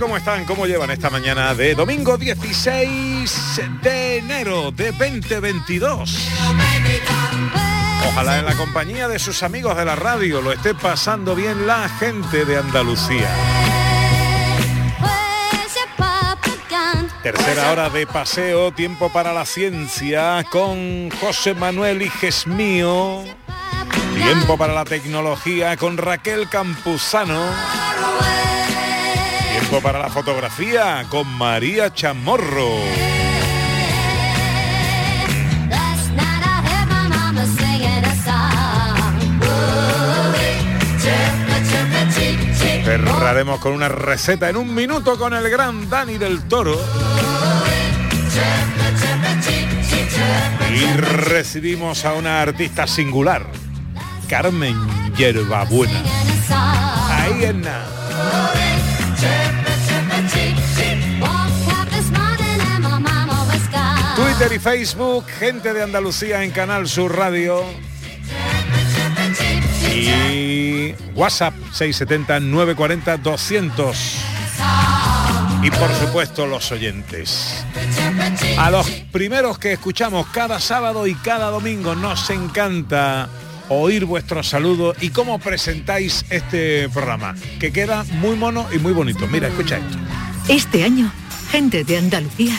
¿Cómo están? ¿Cómo llevan esta mañana de domingo 16 de enero de 2022? Ojalá en la compañía de sus amigos de la radio lo esté pasando bien la gente de Andalucía. Tercera hora de paseo, tiempo para la ciencia con José Manuel Igesmío. Tiempo para la tecnología con Raquel Campuzano. Para la fotografía con María Chamorro. Cerraremos con una receta en un minuto con el gran Dani del Toro. Y recibimos a una artista singular, Carmen Yerbabuena. Ahí en nada. Twitter y Facebook, gente de Andalucía en Canal Sur Radio. Y WhatsApp 670-940-200. Y por supuesto los oyentes. A los primeros que escuchamos cada sábado y cada domingo nos encanta oír vuestros saludos y cómo presentáis este programa, que queda muy mono y muy bonito. Mira, escucha esto. Este año, gente de Andalucía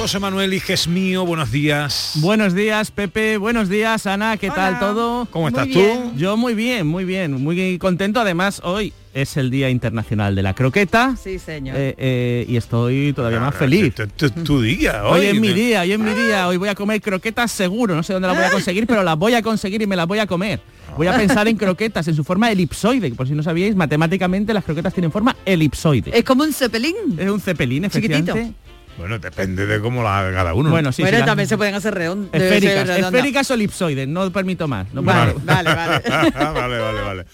José Manuel Iges mío, buenos días. Buenos días, Pepe. Buenos días, Ana. ¿Qué tal todo? ¿Cómo estás Muy tú? bien. Yo muy bien, muy bien. Muy contento. Además, hoy es el Día Internacional de la Croqueta. Sí, señor. eh, eh, y estoy todavía más feliz. Tu, tu- tu día, Hoy hoy. es mi día, hoy es mi día. Hoy voy a comer croquetas seguro. No sé dónde las voy a conseguir, pero las voy a conseguir y me las voy a comer. Voy a pensar en croquetas en su forma elipsoide. que Por si no sabíais, matemáticamente las croquetas tienen forma elipsoide. Es como un cepelín. Es un cepelín, Chiquitito. Bueno, depende de cómo la haga cada uno. Bueno, sí, bueno, sí, también se pueden hacer redondos. esféricas, esféricas o elipsoides, no permito más. No Vale, vale, vale. vale, vale, vale.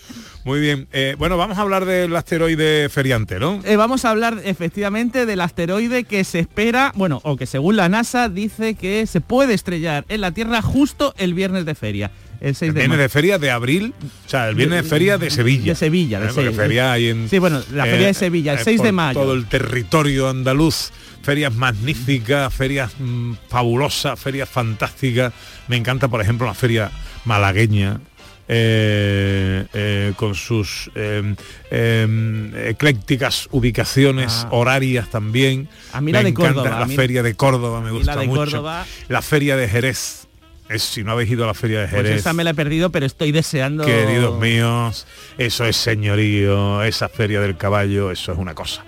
Muy bien. Eh, bueno, vamos a hablar del asteroide feriante, ¿no? Eh, vamos a hablar efectivamente del asteroide que se espera, bueno, o que según la NASA dice que se puede estrellar en la Tierra justo el viernes de feria, el 6 El de viernes marzo. de feria de abril, o sea, el viernes de feria de Sevilla. De Sevilla, de ¿Eh? Sevilla. feria hay en... Sí, bueno, la feria de Sevilla, el 6 de por mayo. Todo el territorio andaluz, ferias magníficas, ferias mm, fabulosas, ferias fantásticas. Me encanta, por ejemplo, la feria malagueña. eh, eh, con sus eh, eh, eclécticas ubicaciones Ah. horarias también. A mí la me de encanta Córdoba, a la mí- feria de Córdoba, me gusta la de mucho. Córdoba. La feria de Jerez Es, si no habéis ido a la feria de Pues Jerez. esa me la he perdido, pero estoy deseando... Queridos míos, eso es señorío, esa feria del caballo, eso es una cosa.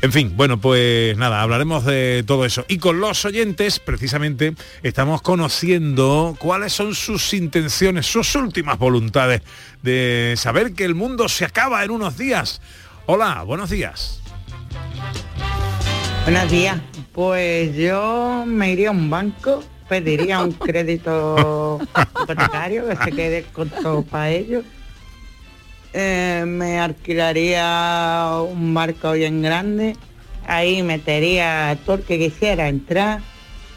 En fin, bueno, pues nada, hablaremos de todo eso. Y con los oyentes, precisamente, estamos conociendo cuáles son sus intenciones, sus últimas voluntades de saber que el mundo se acaba en unos días. Hola, buenos días. Buenos días. Pues yo me iría a un banco, pediría un crédito hipotecario que se quede con todo para ellos. Eh, me alquilaría un barco bien grande, ahí metería todo el que quisiera entrar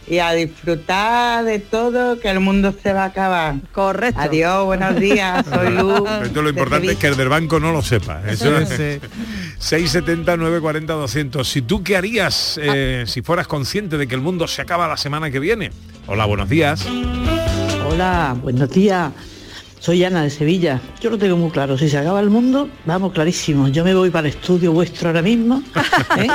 y a disfrutar de todo que el mundo se va a acabar. Correcto. Adiós, buenos días, soy Luz. Esto lo importante es que el del banco no lo sepa. Eso es Sí. 670 940 200. Si tú qué harías eh, si fueras consciente de que el mundo se acaba la semana que viene. Hola, buenos días. Hola, buenos días. Soy Ana de Sevilla. Yo lo tengo muy claro. Si se acaba el mundo, vamos clarísimo. Yo me voy para el estudio vuestro ahora mismo ¿eh?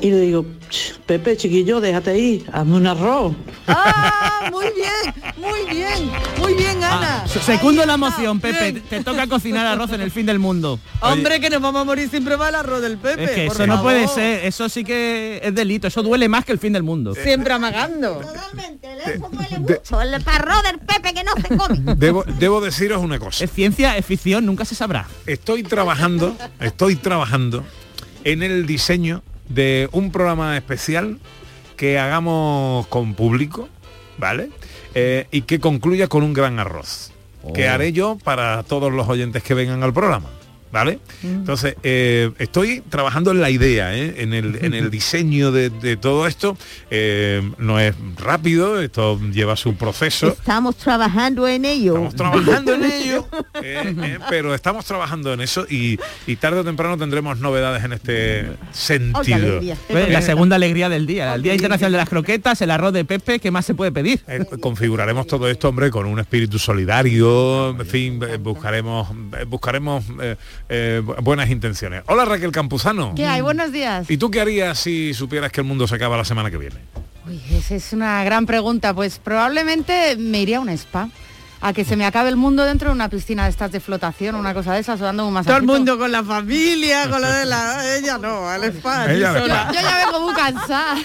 y le digo, "Ch, Pepe, chiquillo, déjate ir, hazme un arroz. Ah, muy bien, muy bien, muy bien, Ana. Ah, Secundo la moción, Pepe. Te toca cocinar arroz en el fin del mundo. Hombre, que nos vamos a morir sin probar el arroz del Pepe. Es que por eso no puede ser, eso sí que es delito, eso duele más que el fin del mundo. Siempre amagando. mucho, el arroz del Pepe que no se come. Debo, debo deciros una cosa. Es ciencia, es ficción, nunca se sabrá. Estoy trabajando, estoy trabajando en el diseño de un programa especial que hagamos con público, ¿vale? Eh, y que concluya con un gran arroz. Que Oh. haré yo para todos los oyentes que vengan al programa. ¿Vale? Entonces, eh, estoy trabajando en la idea, ¿eh? en, el, en el diseño de, de todo esto. Eh, no es rápido, esto lleva su proceso. Estamos trabajando en ello. Estamos trabajando en ello, eh, eh, pero estamos trabajando en eso y, y tarde o temprano tendremos novedades en este sentido. Pues, la segunda alegría del día, el Día Internacional de las Croquetas, el arroz de Pepe, ¿qué más se puede pedir? Eh, configuraremos todo esto, hombre, con un espíritu solidario, en fin, buscaremos, eh, buscaremos eh, bu- buenas intenciones. Hola Raquel Campuzano. ¿Qué hay? Buenos días. ¿Y tú qué harías si supieras que el mundo se acaba la semana que viene? Uy, esa es una gran pregunta. Pues probablemente me iría a un spa. A que se me acabe el mundo dentro de una piscina de estas de flotación, una cosa de esas, o dando un Todo masaje. el mundo con la familia, con lo de la... Ella no, al spa, allí Ella al sola. Yo ya vengo muy cansada.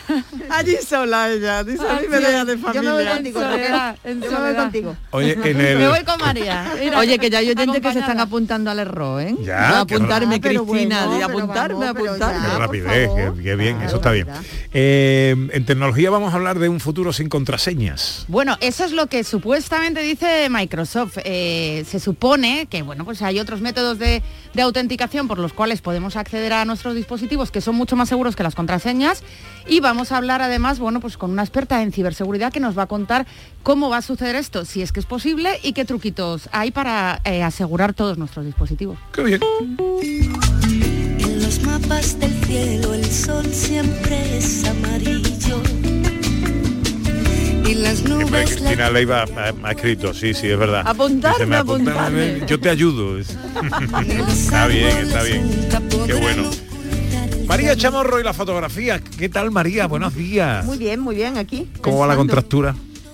Allí sola ella, dice, a mí me deja de familia. Yo me voy contigo, Soledad, en Yo me voy contigo. Oye, en el... Me voy con María. Mira, Oye, que ya hay oyentes que se están apuntando al error, ¿eh? Ya, a apuntarme, Ah, Cristina, bueno, de apuntarme, vamos, apuntarme. ya. Rapidez, qué, qué bien, Claro, eso está bien. Eh, en tecnología vamos a hablar de un futuro sin contraseñas. Bueno, eso es lo que supuestamente dice Microsoft. Eh, se supone que bueno, pues hay otros métodos de, de autenticación por los cuales podemos acceder a nuestros dispositivos que son mucho más seguros que las contraseñas. Y vamos a hablar además, bueno, pues con una experta en ciberseguridad que nos va a contar cómo va a suceder esto, si es que es posible y qué truquitos hay para eh, asegurar todos nuestros dispositivos. Qué bien. En los mapas del cielo el sol siempre es amarillo. Y las nubes la Cristina Leiva ha, ha escrito, sí, sí, es verdad. Apuntarme, Dice. Yo te ayudo. está bien, está bien. Qué bueno. María Chamorro y la fotografía. ¿Qué tal María? Buenos días. Muy bien, muy bien, aquí. ¿Cómo va la contractura?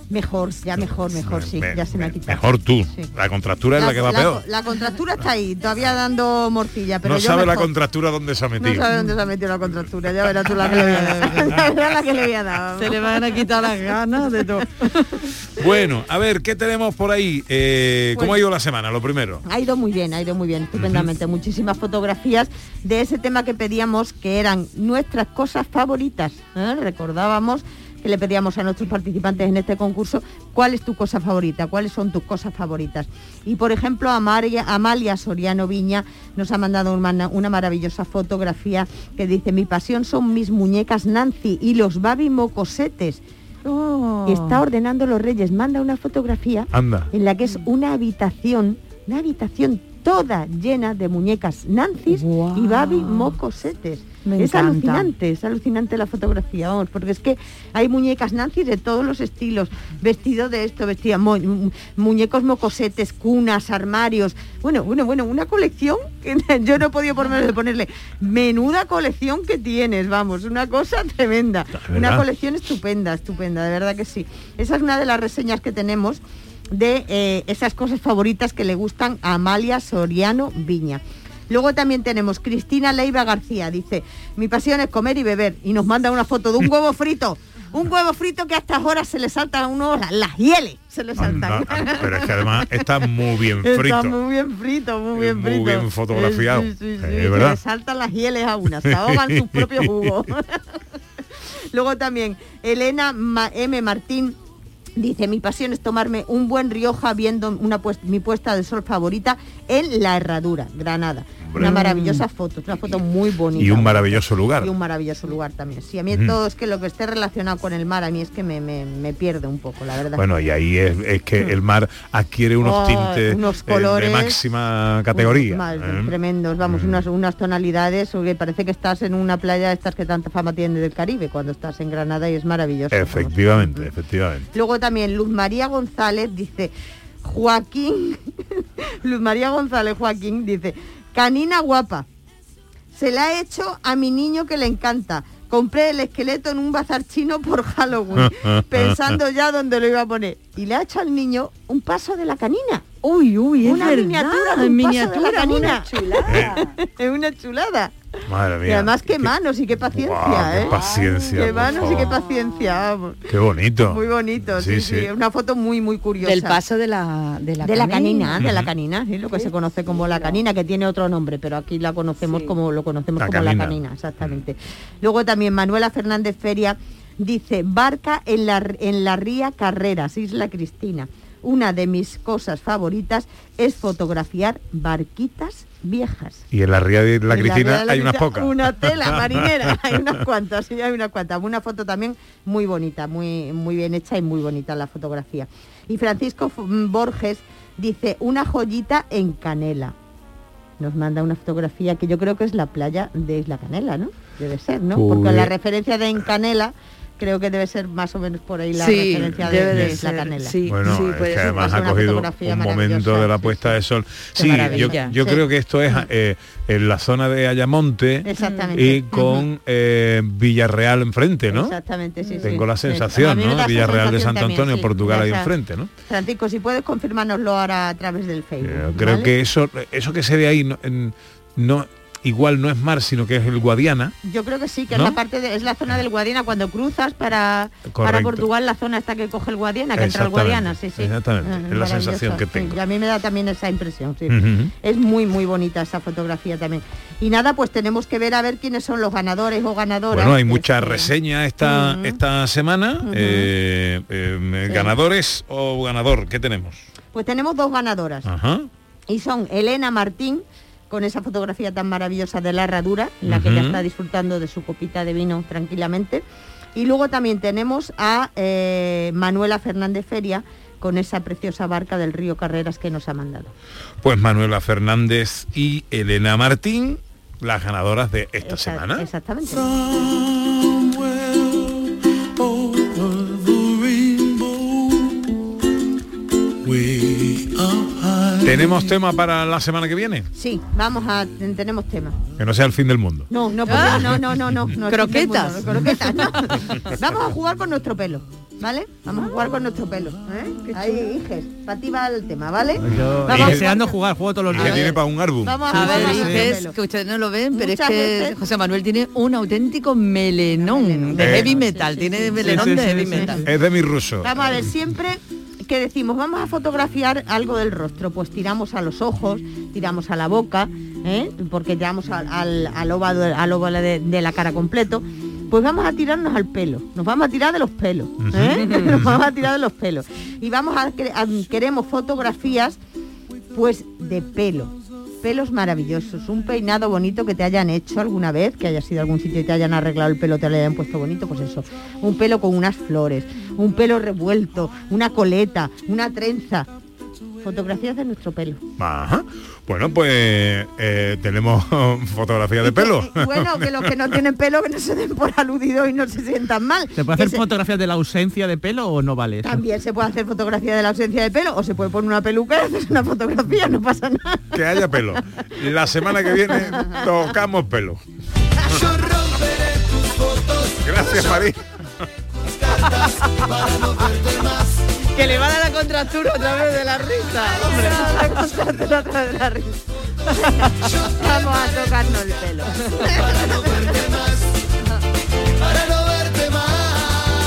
Mejor, ya mejor, mejor, sí, Me- ya se me ha quitado. Mejor tú. Sí. La contractura es la, que va la, peor. La contractura está ahí, todavía dando morcilla, pero no yo sabe la contractura dónde se ha No metido. sabe dónde se ha metido la contractura, ya verás tú la que le voy a dar. Ya verás la que le voy a dar. Se le van a quitar las ganas de todo. Bueno, a ver, ¿qué tenemos por ahí? Eh, ¿Cómo Pues- ha ido la semana? Lo primero. Ha ido muy bien, ha ido muy bien, estupendamente. Muchísimas fotografías de ese tema que pedíamos, que eran nuestras cosas favoritas. ¿eh? Recordábamos que le pedíamos a nuestros participantes en este concurso cuál es tu cosa favorita, cuáles son tus cosas favoritas. Y por ejemplo, Amalia, Amalia Soriano Viña nos ha mandado una, una maravillosa fotografía que dice, mi pasión son mis muñecas Nancy y los Babi Mocosetes. Oh. Está ordenando los reyes, manda una fotografía Anda. en la que es una habitación, una habitación toda llena de muñecas Nancy's y Babi mocosetes. Me es encanta. alucinante, es alucinante la fotografía, vamos, porque es que hay muñecas Nancy de todos los estilos, vestido de esto, vestida, mu- mu- muñecos mocosetes, cunas, armarios, bueno, bueno, bueno, una colección que yo no he podido ponerle, ponerle menuda colección que tienes, vamos, una cosa tremenda, una colección estupenda, estupenda, de verdad que sí. Esa es una de las reseñas que tenemos de eh, esas cosas favoritas que le gustan a Amalia Soriano Viña. Luego también tenemos Cristina Leiva García, dice, mi pasión es comer y beber, y nos manda una foto de un huevo frito, un huevo frito que a estas horas se le saltan unos, las hieles, se le saltan. Anda, pero es que además está muy bien Está frito. muy bien frito, muy bien muy frito. bien fotografiado. Sí, sí, sí, sí, es se verdad. le saltan las hieles a una, se ahogan sus propios jugos. Luego también Elena M. Martín dice, mi pasión es tomarme un buen Rioja viendo una mi puesta de sol favorita en La Herradura, Granada. Una maravillosa foto, una foto muy bonita. Y un maravilloso lugar. Y un maravilloso lugar también. Sí, a mí todo es que lo que esté relacionado con el mar, a mí es que me, me- me pierde un poco, la verdad. Bueno, y ahí es, es que el mar adquiere unos Oh, tintes unos eh, de colores máxima categoría. Más, ¿eh? Tremendos, vamos, unas, unas tonalidades, que parece que estás en una playa de estas que tanta fama tiene del Caribe, cuando estás en Granada y es maravilloso. Efectivamente, efectivamente. Luego también Luz María González dice, Joaquín, Luz María González Joaquín dice, canina guapa, se la he hecho a mi niño que le encanta. Compré el esqueleto en un bazar chino por Halloween, pensando ya dónde lo iba a poner. Y le ha hecho al niño un paso de la canina. Uy, uy, es una verdad, miniatura de un paso de la canina. una chulada. es una chulada. Madre Y mía. además qué manos y qué paciencia, Guau, qué ¿eh? paciencia, Qué manos y qué paciencia. Qué bonito. Muy bonito, sí, Sí. Una foto muy, muy curiosa. Del paso de la de la de la canina, de la canina, sí, lo que se conoce como la canina, que tiene otro nombre, pero aquí la conocemos como lo conocemos La como la canina. canina, exactamente. Luego también Manuela Fernández Feria dice barca en la en la ría Carreras, Isla Cristina. Una de mis cosas favoritas es fotografiar barquitas viejas. Y en la ría de la Cristina la hay unas pocas. Una tela marinera, hay unas cuantas, sí, hay unas cuantas. Una foto también muy bonita, muy, muy bien hecha y muy bonita la fotografía. Y Francisco mm, Borges dice, una joyita en Canela. Nos manda una fotografía que yo creo que es la playa de Isla Canela, ¿no? Debe ser, ¿no? Porque Pues- la referencia de en Canela creo que debe ser más o menos por ahí la Sí, referencia de, debe de ser, Canela. sí. Bueno, es que además ha cogido un momento de la sí, puesta de sol. Sí, yo, yo Sí. creo que esto es eh, en la zona de Ayamonte Exactamente. y con eh, Villarreal enfrente, ¿no? Exactamente, sí. Tengo la sensación, ¿no? Villarreal de Santo también, Antonio, sí. Portugal ahí enfrente, ¿no? Francisco, si puedes confirmárnoslo ahora a través del Facebook. Yo creo ¿vale? que eso eso que se ve ahí no, en- no igual no es mar, sino que es el Guadiana. Yo creo que sí, que ¿No? es la parte de, es la zona del Guadiana cuando cruzas para, para. Portugal, la zona esta que coge el Guadiana, que entra el Guadiana, sí, sí. exactamente, es la sensación que sí, tengo. y a mí me da también esa impresión, sí. Es muy, muy bonita esa fotografía también. Y nada, pues tenemos que ver a ver quiénes son los ganadores o ganadoras. Bueno, hay de muchas reseñas esta, esta semana. Eh, eh, Sí. ¿Ganadores o ganador? ¿Qué tenemos? Pues tenemos dos ganadoras. Ajá. Y son Elena Martín, con esa fotografía tan maravillosa de la herradura, en la que ya está disfrutando de su copita de vino tranquilamente. Y luego también tenemos a eh, Manuela Fernández Feria, con esa preciosa barca del río Carreras que nos ha mandado. Pues Manuela Fernández y Elena Martín, las ganadoras de esta semana. Exactamente. ¿Tenemos tema para la semana que viene? Sí, vamos a tenemos tema. Que no sea el fin del mundo. No, no, Ah. no, no, no, no, no. Croquetas. no, croquetas, no. Vamos a jugar con nuestro pelo, ¿vale? Vamos a jugar con nuestro pelo. ¿eh? Ahí, hijes, para ti va el tema, ¿vale? Yo Vamos a deseando jugar, juego todos los días. tiene para un álbum. Vamos A ver, vamos dices pelo. que ustedes no lo ven, pero Muchas es que veces- José Manuel tiene un auténtico melenón de Eh. heavy metal, tiene melenón Sí, sí, de sí, heavy sí. metal. Es de mi ruso. Vamos a ver, siempre que decimos vamos a fotografiar algo del rostro, pues tiramos a los ojos, tiramos a la boca, ¿eh? porque tiramos al, al, al óvalo, al óvalo de, de la cara completo, pues vamos a tirarnos al pelo, nos vamos a tirar de los pelos, ¿eh? nos vamos a tirar de los pelos. Y vamos a, a- queremos fotografías pues de pelo. Pelos maravillosos, un peinado bonito que te hayan hecho alguna vez, que hayas ido a algún sitio y te hayan arreglado el pelo, te lo hayan puesto bonito, pues eso. Un pelo con unas flores, un pelo revuelto, una coleta, una trenza. Fotografías de nuestro pelo. Ajá. Bueno, pues eh, tenemos fotografía de pelo. Bueno, que los que no tienen pelo que no se den por aludidos y no se sientan mal. ¿Se puede hacer se- fotografías de la ausencia de pelo o no vale eso? También se puede hacer fotografía de la ausencia de pelo o se puede poner una peluca y hacer una fotografía, no pasa nada. que haya pelo. La semana que viene tocamos pelo. Gracias, María. Que le va a dar la contractura otra vez de la risa. Hombre, la contractura otra vez de la risa. Vamos a tocarnos el pelo.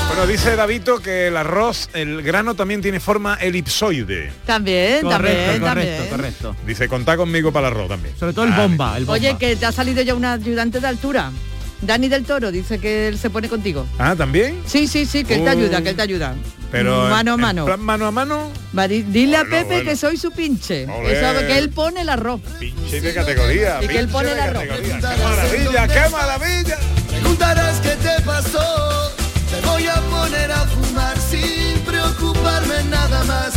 Bueno, dice Davito que el arroz, el grano también tiene forma elipsoide. También, Correcto, también, correcto, también. correcto. Dice, contá conmigo para el arroz también. Sobre todo el bomba, el bomba. Oye, que te ha salido ya un ayudante de altura. Dani del Toro dice que él se pone contigo. Ah, ¿también? Sí, sí, sí, que él te ayuda, que él te ayuda. Pero mano a mano. plan mano a mano, Va, di- dile a Pepe bueno. que soy su pinche. Que, sabe que él pone el arroz. pinche de categoría. Y que él pone el arroz. ¡Qué maravilla, qué maravilla! Preguntarás qué te pasó. Te voy a poner a fumar sin preocuparme nada más.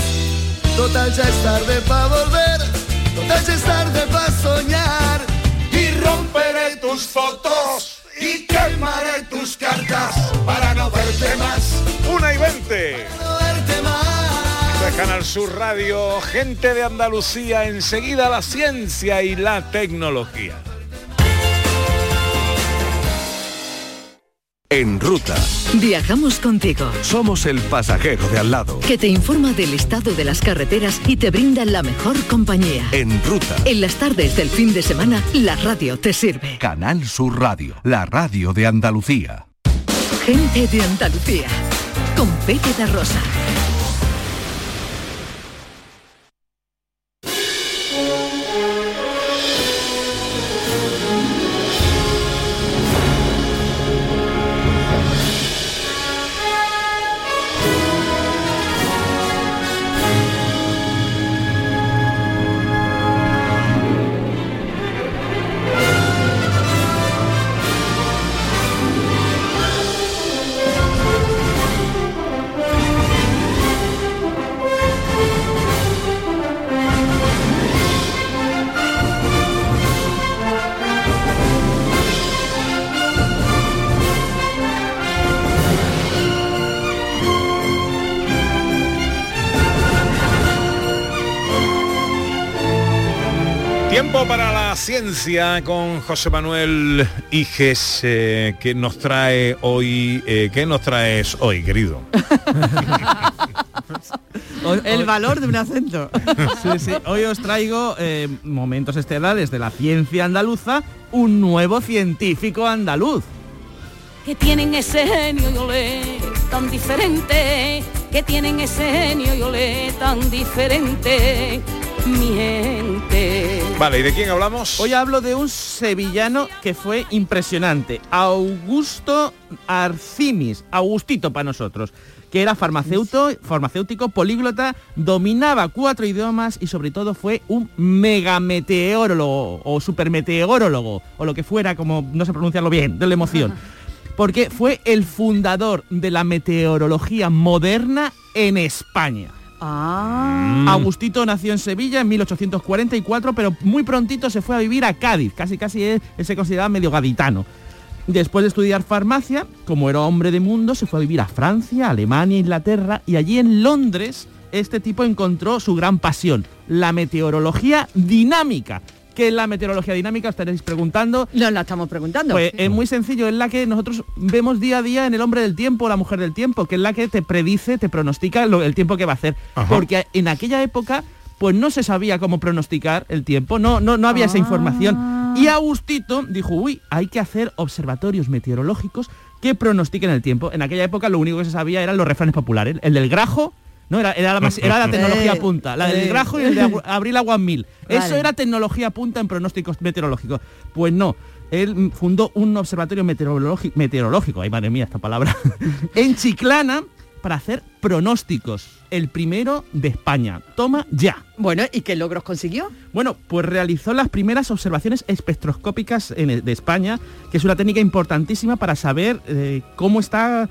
Total ya es tarde para volver. Total ya es tarde para soñar. Y romperé tus fotos Canal Sur Radio, gente de Andalucía, enseguida la ciencia y la tecnología. En ruta. Viajamos contigo. Somos el pasajero de al lado. Que te informa del estado de las carreteras y te brinda la mejor compañía. En ruta. En las tardes del fin de semana, la radio te sirve. Canal Sur Radio, la radio de Andalucía. Gente de Andalucía. Con Pepe da Rosa. Con José Manuel Iges, eh, que nos trae hoy, eh, ¿qué nos traes hoy, querido? El valor de un acento. Sí, sí. Hoy os traigo eh, momentos estelares de la ciencia andaluza, un nuevo científico andaluz. que tienen ese genio y olé tan diferente, que tienen ese genio y olé tan diferente, mi gente. Vale, ¿y de quién hablamos? Hoy hablo de un sevillano que fue impresionante, Augusto Arcimis, Augustito para nosotros, que era farmacéutico, farmacéutico, políglota, dominaba cuatro idiomas y sobre todo fue un megameteorólogo o supermeteorólogo, o lo que fuera, como no sé pronunciarlo bien, de la emoción. Porque fue el fundador de la meteorología moderna en España. Ah. Agustito nació en Sevilla en 1844, pero muy prontito se fue a vivir a Cádiz, casi casi él se consideraba medio gaditano. Después de estudiar farmacia, como era hombre de mundo, se fue a vivir a Francia, Alemania, Inglaterra y allí en Londres este tipo encontró su gran pasión, la meteorología dinámica. ¿Qué es la meteorología dinámica? Os estaréis preguntando. Nos la estamos preguntando. Pues es muy sencillo, es la que nosotros vemos día a día en el hombre del tiempo, la mujer del tiempo, que es la que te predice, te pronostica lo- el tiempo que va a hacer. Ajá. Porque en aquella época pues no se sabía cómo pronosticar el tiempo, no, no, no había esa información. Y Agustito dijo, uy, hay que hacer observatorios meteorológicos que pronostiquen el tiempo. En aquella época lo único que se sabía eran los refranes populares. El del grajo, no era, era, la, más- era la tecnología Eh, punta. La del eh. grajo y el de Abril Aguas Mil. Eso Vale. era tecnología punta en pronósticos meteorológicos. Pues no. Él fundó un observatorio meteorológico, meteorológico, ay madre mía esta palabra, en Chiclana para hacer pronósticos. El primero de España. Toma ya. Bueno, ¿y qué logros consiguió? Bueno, pues realizó las primeras observaciones espectroscópicas en de España, que es una técnica importantísima para saber eh, cómo está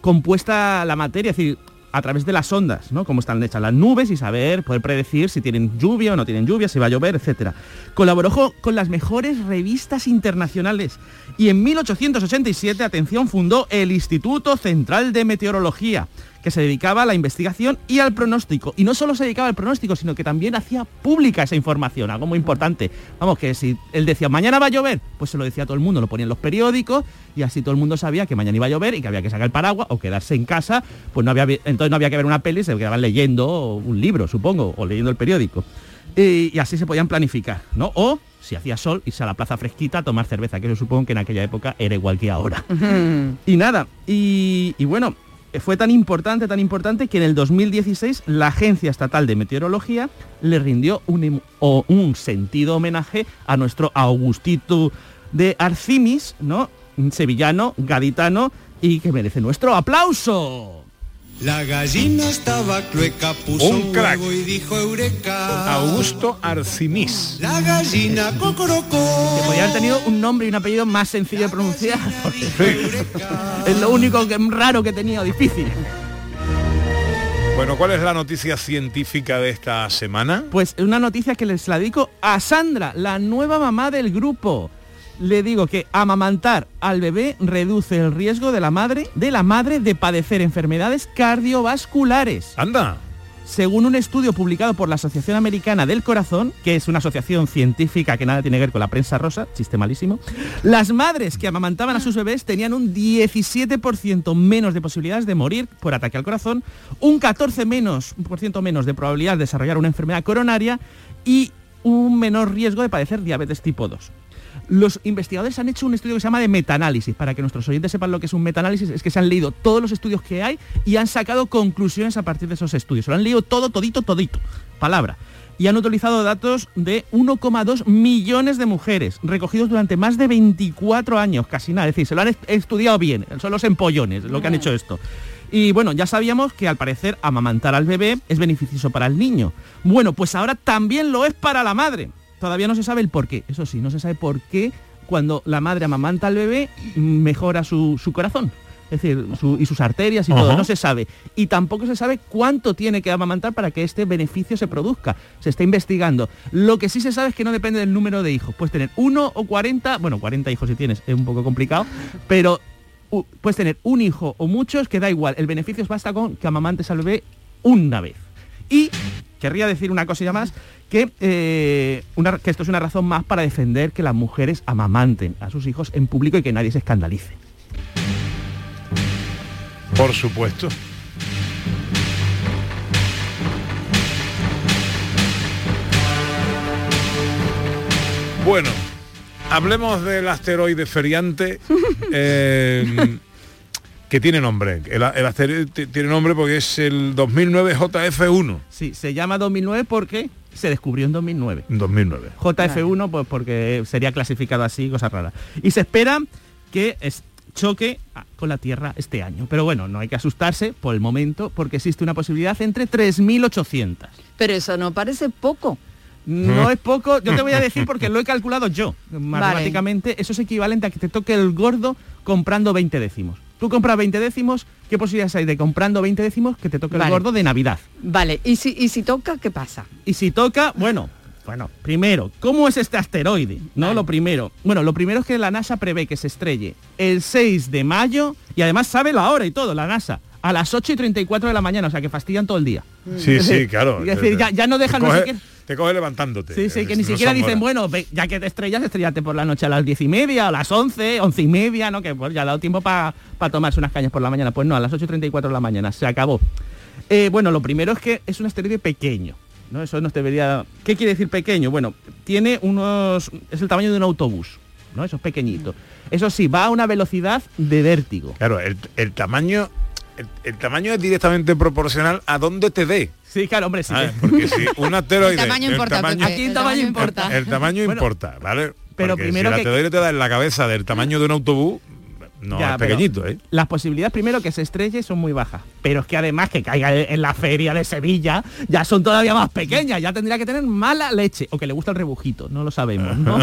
compuesta la materia, es decir, a través de las ondas, ¿no? Cómo están hechas las nubes y saber, poder predecir si tienen lluvia o no tienen lluvia, si va a llover, etcétera. Colaboró con las mejores revistas internacionales y en 1887, atención, fundó el Instituto Central de Meteorología, que se dedicaba a la investigación y al pronóstico. Y no solo se dedicaba al pronóstico, sino que también hacía pública esa información, algo muy importante. Vamos, que si él decía, mañana va a llover, pues se lo decía a todo el mundo, lo ponía en los periódicos y así todo el mundo sabía que mañana iba a llover y que había que sacar el paraguas o quedarse en casa, pues no había, entonces no había que ver una peli, se quedaban leyendo un libro, supongo, o leyendo el periódico. Y, y así se podían planificar, ¿no? O si hacía sol, irse a la plaza fresquita a tomar cerveza, que eso supongo que en aquella época era igual que ahora. Y nada, y, y bueno, fue tan importante, tan importante que en el 2016 la Agencia Estatal de Meteorología le rindió un, em- o un sentido homenaje a nuestro Augustito de Arcimis, ¿no? Sevillano, gaditano y que merece nuestro aplauso. La gallina estaba clueca, puso Un un, crack. huevo y dijo eureka. Augusto Arcimis. La gallina cocorocó. Que podría haber tenido un nombre y un apellido más sencillo de pronunciar. es lo único que raro que tenía, difícil. Bueno, ¿cuál es la noticia científica de esta semana? Pues una noticia que les la dedico a Sandra, la nueva mamá del grupo. Le digo que amamantar al bebé reduce el riesgo de la madre, de la madre de padecer enfermedades cardiovasculares. Anda. Según un estudio publicado por la Asociación Americana del Corazón, que es una asociación científica que nada tiene que ver con la prensa rosa, chiste malísimo, las madres que amamantaban a sus bebés tenían un 17% menos de posibilidades de morir por ataque al corazón, un 14% menos, por ciento menos de probabilidad de desarrollar una enfermedad coronaria y un menor riesgo de padecer diabetes tipo 2. Los investigadores han hecho un estudio que se llama de metaanálisis. Para que nuestros oyentes sepan lo que es un metaanálisis, es que se han leído todos los estudios que hay y han sacado conclusiones a partir de esos estudios. Se lo han leído todo, todito, todito. Palabra. Y han utilizado datos de 1,2 millones de mujeres, recogidos durante más de 24 años, casi nada. Es decir, se lo han est- estudiado bien. Son los empollones lo que han hecho esto. Y bueno, ya sabíamos que al parecer amamantar al bebé es beneficioso para el niño. Bueno, pues ahora también lo es para la madre. Todavía no se sabe el por qué. Eso sí, no se sabe por qué cuando la madre amamanta al bebé mejora su, su corazón. Es decir, su- y sus arterias y todo, no se sabe. Y tampoco se sabe cuánto tiene que amamantar para que este beneficio se produzca. Se está investigando. Lo que sí se sabe es que no depende del número de hijos. Puedes tener uno o 40, bueno, 40 hijos si tienes, es un poco complicado, pero puedes tener un hijo o muchos, que da igual. El beneficio basta con que amamantes al bebé una vez. Y querría decir una cosilla más, que, eh, una- que esto es una razón más para defender que las mujeres amamanten a sus hijos en público y que nadie se escandalice. Por supuesto. Bueno, hablemos del asteroide feriante eh, que tiene nombre. El, el asteroide t- tiene nombre porque es el 2009 JF1. Sí, se llama 2009 porque se descubrió en 2009. 2009. JF1 pues porque sería clasificado así, cosas raras. Y se espera que es- choque ah, con la Tierra este año. Pero bueno, no hay que asustarse por el momento porque existe una posibilidad entre 3.800. Pero eso no parece poco. No es poco, yo te voy a decir porque lo he calculado yo. Matemáticamente, eso es equivalente a que te toque el gordo comprando 20 décimos. Tú compras 20 décimos, ¿qué posibilidades hay de comprando 20 décimos que te toque Vale. el gordo de Navidad? Vale, ¿y si, y si toca, qué pasa? Y si toca, bueno, bueno, primero, ¿cómo es este asteroide? No, lo primero. Bueno, lo primero es que la NASA prevé que se estrelle el 6 de mayo y además sabe la hora y todo, la NASA. A las 8 y 34 de la mañana, o sea que fastidian todo el día. Sí, sí, claro. Es decir, ya, ya no dejan. Te coge levantándote. Sí, sí, que ni no siquiera dicen, horas. bueno, ya que te estrellas, estrellate por la noche a las diez y media, a las 11, once y media, ¿no? Que pues, ya ha dado tiempo para tomarse unas cañas por la mañana. Pues no, a las 8.34 de la mañana, se acabó. Eh, bueno, lo primero es que es un asteroide pequeño. ¿no? Eso nos debería... ¿Qué quiere decir pequeño? Bueno, tiene unos... es el tamaño de un autobús, ¿no? Eso es pequeñito. Eso sí, va a una velocidad de vértigo. Claro, el, el tamaño el, el tamaño es directamente proporcional a dónde te dé. Sí, claro, hombre, sí. ¿Sabes? Porque si un asteroide... El tamaño importa, Pepe, aquí el tamaño importa. El, tamaño Bueno, importa, ¿vale? pero Porque primero si el que- asteroide te da en la cabeza del tamaño de un autobús, no Ya, es pequeñito, ¿eh? Las posibilidades primero que se estrelle son muy bajas, pero es que además que caiga en la feria de Sevilla ya son todavía más pequeñas, ya tendría que tener mala leche o que le gusta el rebujito, no lo sabemos, ¿no?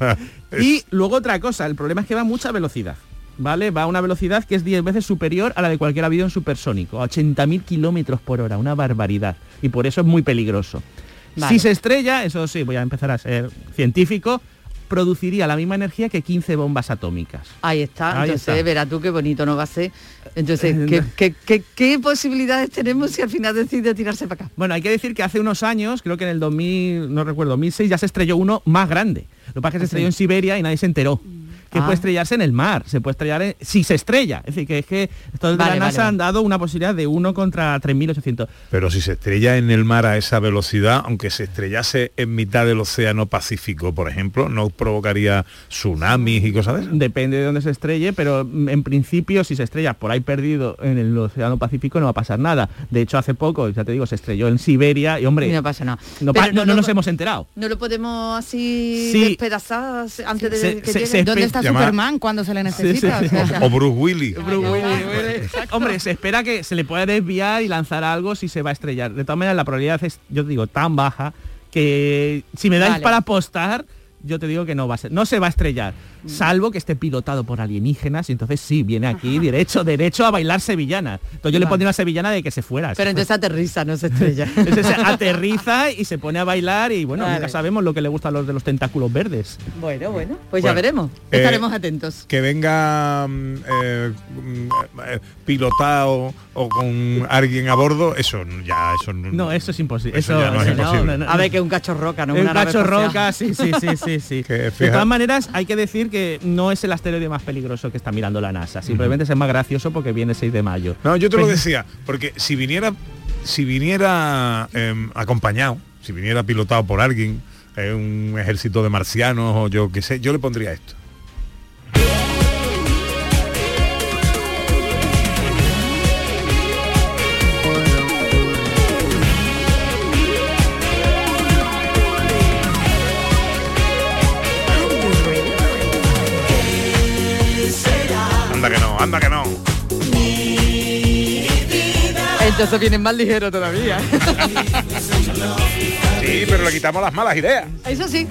y luego otra cosa, el problema es que va a mucha velocidad. ¿Vale? Va a una velocidad que es 10 veces superior a la de cualquier avión supersónico, a 80.000 kilómetros por hora, una barbaridad. Y por eso es muy peligroso. Vale. Si se estrella, eso sí, voy a empezar a ser científico, produciría la misma energía que 15 bombas atómicas. Ahí está, Ahí entonces está. verás tú qué bonito no va a ser. Entonces, ¿qué, qué, qué- qué posibilidades tenemos si al final decide tirarse para acá? Bueno, hay que decir que hace unos años, creo que en el 2000, no recuerdo, 2006 ya se estrelló uno más grande. Lo que pasa es que se ¿Ah, estrelló en Siberia y nadie se enteró. Que Ah. puede estrellarse en el mar, se puede estrellar en- si se estrella. Es decir, que es que estos de Vale, la vale, NASA vale. han dado una posibilidad de 1 contra 3.800. Pero si se estrella en el mar a esa velocidad, aunque se estrellase en mitad del océano Pacífico, por ejemplo, no provocaría tsunamis y cosas de eso. Depende de dónde se estrelle, pero mm, en principio si se estrella por ahí perdido en el Océano Pacífico no va a pasar nada. De hecho, hace poco, ya te digo, se estrelló en Siberia y hombre, no pasa nada. no, Pero pa- no- no no lo- nos hemos enterado. No lo podemos así Sí. despedazar antes de Se- que se- llegue. se ¿Dónde está Superman cuando se le necesita? sí, sí. O sea, O Bruce Willis. Hombre, se espera que se le pueda desviar y lanzar algo si se va a estrellar. De todas maneras, la probabilidad es, yo te digo, tan baja que si me dais Vale. para apostar, yo te digo que no va a ser, no se va a estrellar, salvo que esté pilotado por alienígenas y entonces sí, viene aquí derecho, derecho a bailar sevillana. Entonces yo le pondría una sevillana de que se fuera. Pero entonces aterriza, no se estrella. Entonces se aterriza y se pone a bailar y bueno, Vale. nunca sabemos lo que le gusta a los de los tentáculos verdes. Bueno, bueno, pues ya veremos. eh, Estaremos atentos. Que venga mm, eh, mm, eh, pilotado o con alguien a bordo, eso ya eso No, eso es imposible. Eso Eso, ya no es imposible. A ver, que un cacho roca, ¿no? El Una nave cacho espacial. roca, sí, sí, sí, sí, sí. Que De todas maneras, hay que decir que no es el asteroide más peligroso que está mirando la NASA. Simplemente es más gracioso porque viene el 6 de mayo. No, yo te lo decía, porque si viniera, si viniera em, acompañado, si viniera pilotado por alguien, eh, un ejército de marcianos o yo qué sé, yo le pondría esto. Entonces vienen más ligeros todavía. Sí, pero le quitamos las malas ideas. Eso sí.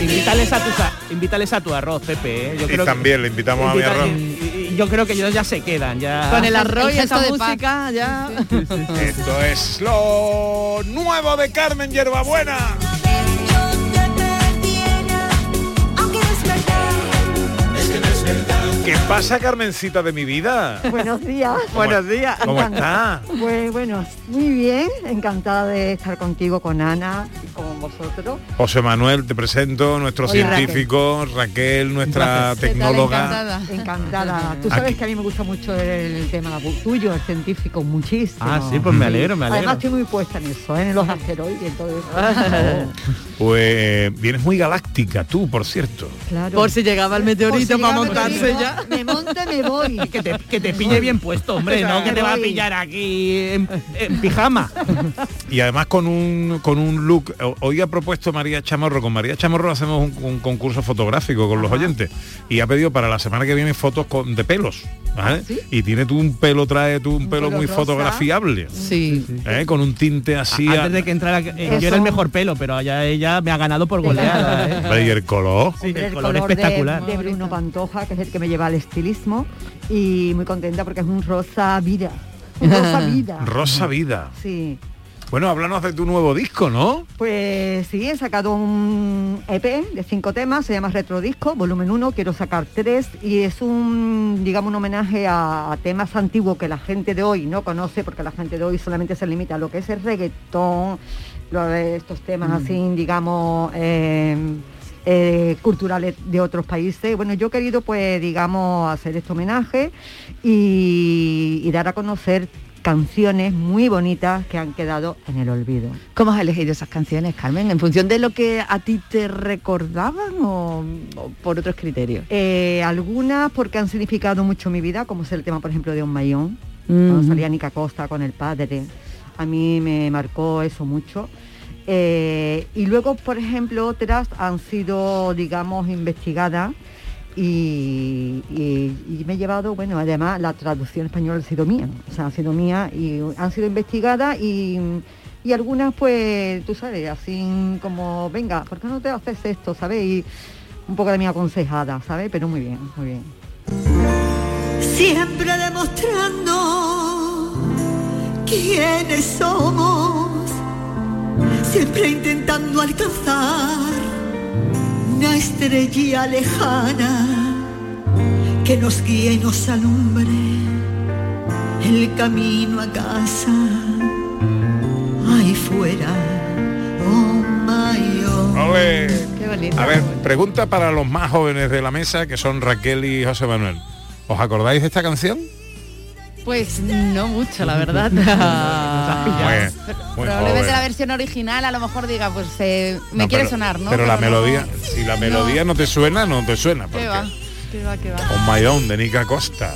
Invítales a tu, invítales a tu arroz, Pepe. ¿eh? Yo Y creo que- también le invitamos a mi invita- arroz. y- y yo creo que ellos ya se quedan. Ya. Con el arroz y paz. música ya. Esto es lo nuevo de Carmen Hierbabuena. ¿Qué pasa, Carmencita de mi vida? Buenos días. Buenos días. ¿Cómo está? Pues bueno, muy bien, encantada de estar contigo, con Ana y con vosotros. José Manuel, te presento, nuestro Hola, científico, Raquel, nuestra placer. tecnóloga. Encantada. Tú sabes Aquí. que a mí me gusta mucho el tema tuyo, el científico, muchísimo. Ah, sí, pues me alegro, me alegro. Además estoy muy puesta en eso, ¿eh? en los asteroides y todo eso. Pues vienes muy galáctica tú, por cierto. Claro. Por si llegaba el meteorito si para montarse ya. Me monte, me voy. Que te, que te pille bien puesto, hombre, no que te va a pillar aquí en, en pijama. Y además con un con un look. Hoy ha propuesto María Chamorro. Con María Chamorro hacemos un, un concurso fotográfico con los oyentes. Y ha pedido para la semana que viene fotos con, de pelos. ¿vale? Y tiene tú un pelo, trae tú un, pelo pelo muy rosa. fotografiable. Sí. ¿eh? Con un tinte así. Antes de que entrara, eh, yo era el mejor pelo, pero ya ella me ha ganado por goleada. ¿eh? Y el color. Sí, el color espectacular. De, Bruno Pantoja, que es el que me lleva estilismo. Y muy contenta porque es un rosa vida. Un rosa vida. Rosa vida. Sí. Bueno, háblanos de tu nuevo disco, ¿no? Pues sí, he sacado un EP de cinco temas, se llama Retrodisco, volumen 1, quiero sacar tres y es un, digamos, un homenaje a, a temas antiguos que la gente de hoy no conoce, porque la gente de hoy solamente se limita a lo que es el reggaetón, lo de estos temas así, digamos, eh, eh, culturales de otros países. Bueno, yo he querido, pues, digamos, hacer este homenaje y, y dar a conocer canciones muy bonitas que han quedado en el olvido. ¿Cómo has elegido esas canciones, Carmen? ¿En función de lo que a ti te recordaban o, o por otros criterios? Eh, algunas porque han significado mucho mi vida, como es el tema, por ejemplo, de Un Mayón, cuando Mm. salía Nica Costa con el padre. A mí me marcó eso mucho. Eh, y luego, por ejemplo, otras han sido, digamos, investigadas y, y- me he llevado, bueno, además la traducción española ha sido mía, o sea, ha sido mía y han sido investigadas y, y algunas pues, tú sabes, así como, venga, ¿por qué no te haces esto, sabes? Y un poco de mi aconsejada, ¿sabes? Pero muy bien, muy bien. Siempre demostrando quiénes somos, siempre intentando alcanzar una estrella lejana que nos guíe y nos alumbre el camino a casa. Ahí fuera, oh my oh. Ole. Qué bonito. A ver, pregunta para los más jóvenes de la mesa, que son Raquel y José Manuel. ¿Os acordáis de esta canción? Pues no mucho, la verdad. Probablemente la versión original a lo mejor diga, pues eh, me No, quiere pero- sonar, ¿no? Pero la no- melodía, si la melodía no. te suena, no te suena. ¿Qué va? ¿Qué va? ¿Qué va? On My Own de Nica Costa.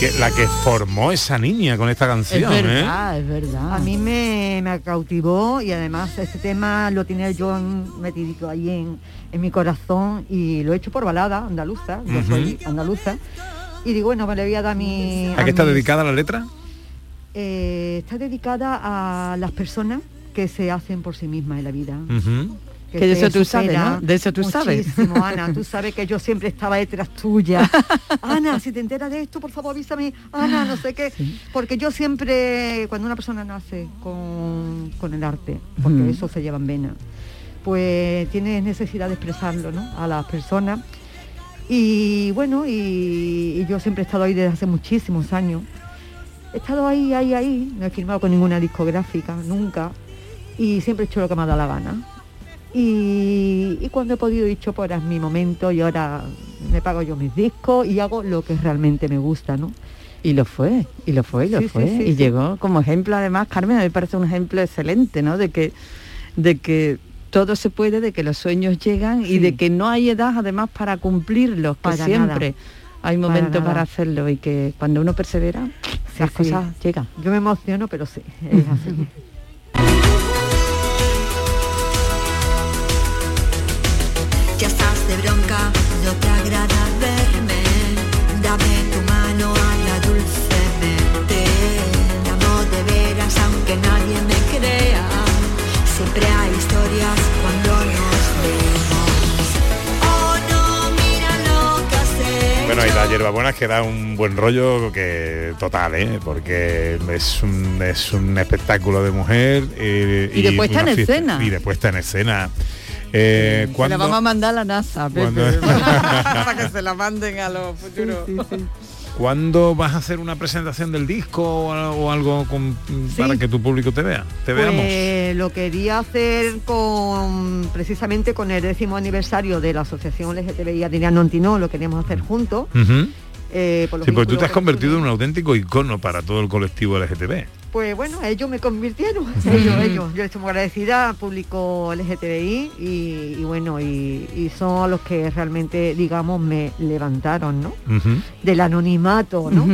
Que, la que formó esa niña con esta canción, ¿eh? es verdad. A mí me, me cautivó y además este tema lo tenía yo en- metidito ahí en, en mi corazón y lo he hecho por balada andaluza, yo soy andaluza. Y digo, bueno, me le voy a dar mi... ¿A qué está mis- dedicada la letra? Eh, está dedicada a las personas que se hacen por sí mismas en la vida. Que de eso tú sabes. De eso tú sabes. Ana, tú sabes que yo siempre estaba detrás tuya. Ana, si te enteras de esto, por favor avísame. Ana, no sé qué. Porque yo siempre, cuando una persona nace con, con el arte, porque Mm. eso se lleva en vena, pues tienes necesidad de expresarlo, ¿no? A las personas. Y bueno, y, y yo siempre he estado ahí desde hace muchísimos años. He estado ahí, ahí, ahí. No he firmado con ninguna discográfica, nunca. Y siempre he hecho lo que me ha dado la gana. Y, y cuando he podido he dicho, pues ahora es mi momento y ahora me pago yo mis discos y hago lo que realmente me gusta, ¿no? Y lo fue, y lo fue, y lo Sí, fue. sí, y llegó como ejemplo, además, Carmen, a mí me parece un ejemplo excelente, ¿no? De que, de que todo se puede, de que los sueños llegan y de que no hay edad además para cumplirlos, que Para siempre hay momentos para, hacerlo y que cuando uno persevera, las sí. cosas llegan. Yo me emociono, pero sí, es así. Bueno, y la hierbabuena es que da un buen rollo que total, ¿eh? Porque es un, es un espectáculo de mujer eh, Y de puesta una en fiesta- escena. Y de puesta en escena. Eh, Se la ¿cuándo- vamos a mandar a la NASA, Pepe, para que se la manden a los futuros. ¿Cuándo vas a hacer una presentación del disco o, algo con- para que tu público te vea? Te veamos. Pues lo quería hacer con precisamente con el décimo aniversario de la Asociación LGTBI Adriano Antinó, lo queríamos hacer juntos. Ujú. eh, por los Sí, pues tú te has convertido en un auténtico icono para todo el colectivo LGTB. Pues bueno, ellos me convirtieron, ellos, ellos. Yo estoy muy agradecida al público LGTBI y, y bueno, y, y son los que realmente, digamos, me levantaron, ¿no? Del anonimato, ¿no?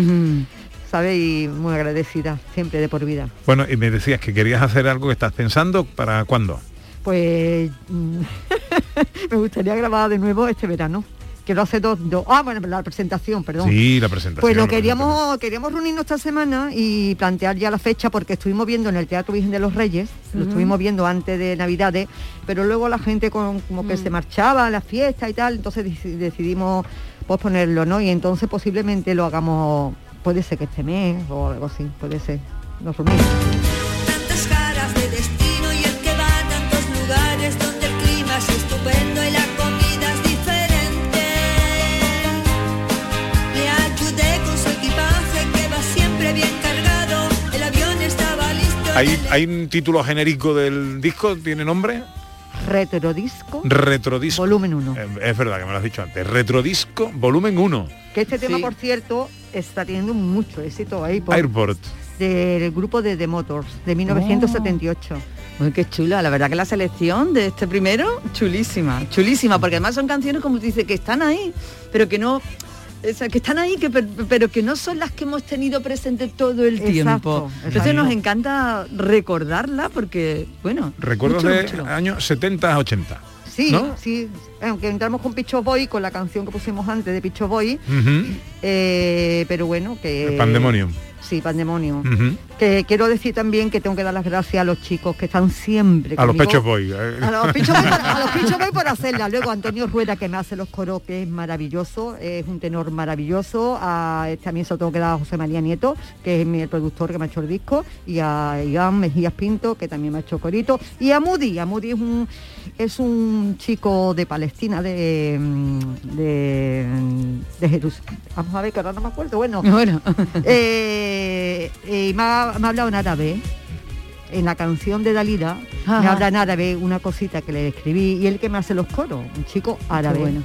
¿Sabes? Y muy agradecida, siempre de por vida. Bueno, y me decías que querías hacer algo que estás pensando para cuándo. Pues me gustaría grabar de nuevo este verano. Quiero hacer dos, dos- ah, bueno, la presentación, perdón. Sí, la presentación. Pues lo queríamos, queríamos reunirnos esta semana y plantear ya la fecha porque estuvimos viendo en el Teatro Virgen de los Reyes, lo estuvimos viendo antes de Navidades, pero luego la gente con- como que se marchaba a la fiesta y tal, entonces deci- decidimos posponerlo, ¿no? Y entonces posiblemente lo hagamos, puede ser que este mes o algo así, puede ser. Nos reunimos. tantas caras de destino y el que va a tantos lugares donde el clima es estupendo y la ¿Hay, ¿Hay un título genérico del disco? ¿Tiene nombre? Retrodisco, Retrodisco. volumen 1. Eh, Es verdad que me lo has dicho antes. Retrodisco, volumen 1. Que este tema, Sí. por cierto, está teniendo mucho éxito ahí por, Airport. del grupo de The Motors de 1978. Uy, qué chula, la verdad que la selección de este primero, chulísima, chulísima, porque además son canciones como tú dices, que están ahí, pero que no, o sea, que están ahí, que, per- pero que no son las que hemos tenido presente todo el Exacto, tiempo. Entonces nos encanta recordarla porque, bueno, Recuerdos de años 70 80. Sí, ¿No? sí. Aunque entramos con Picho Boy, con la canción que pusimos antes de Picho Boy, eh, pero bueno, que... El Pandemonium. Sí, Pandemonio. Que quiero decir también que tengo que dar las gracias a los chicos que están siempre A los conmigo. pechos voy. eh. A los pechos voy por, a los pechos voy por hacerla. Luego Antonio Rueda que me hace los coros, que es maravilloso, es un tenor maravilloso. A, este, también se lo tengo que dar a José María Nieto, que es mi, el productor que me ha hecho el disco, y a Iván Mejías Pinto, que también me ha hecho corito, y a Moody. A Moody es un es un chico de Palestina, de mm, de, de Jerusalén. Vamos a ver que ahora no me acuerdo. Bueno, Bueno. eh, eh, me, ha, me ha hablado en árabe en la canción de Dalida me Ajá. habla en árabe una cosita que le escribí y él que me hace los coros, un chico árabe. bueno.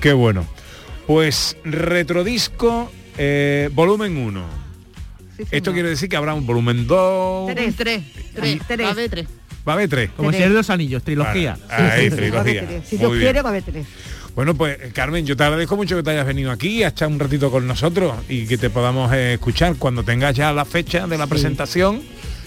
Qué bueno. Pues retrodisco eh, volumen 1. Esto quiere decir que habrá un volumen 2. Tres, tres, tres, tres. va a haber tres. Va a haber tres. Como el Señor de los Anillos, trilogía. Vale. Ahí, trilogía. Si Dios quiere va a haber tres. Bueno, pues Carmen, yo te agradezco mucho que te hayas venido aquí a echar un ratito con nosotros y que te podamos eh, escuchar cuando tengas ya la fecha de la presentación.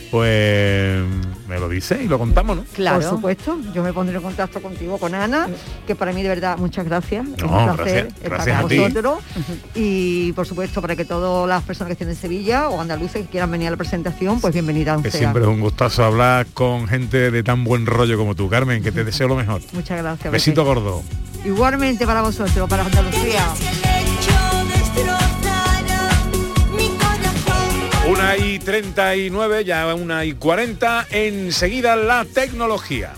Pues me lo dice y lo contamos, ¿no? Por supuesto, yo me pondré en contacto contigo, con Ana, que para mí de verdad muchas gracias. es un placer gracias- estar gracias con a vosotros. Y por supuesto para que todas las personas que estén en Sevilla o andaluces que quieran venir a la presentación, pues bienvenidas Que sea. siempre es un gustazo hablar con gente de tan buen rollo como tú, Carmen, que te deseo lo mejor. Muchas gracias. Besito gordo. Igualmente para vosotros, para Andalucía. Una y 39, ya una y 40, enseguida la tecnología.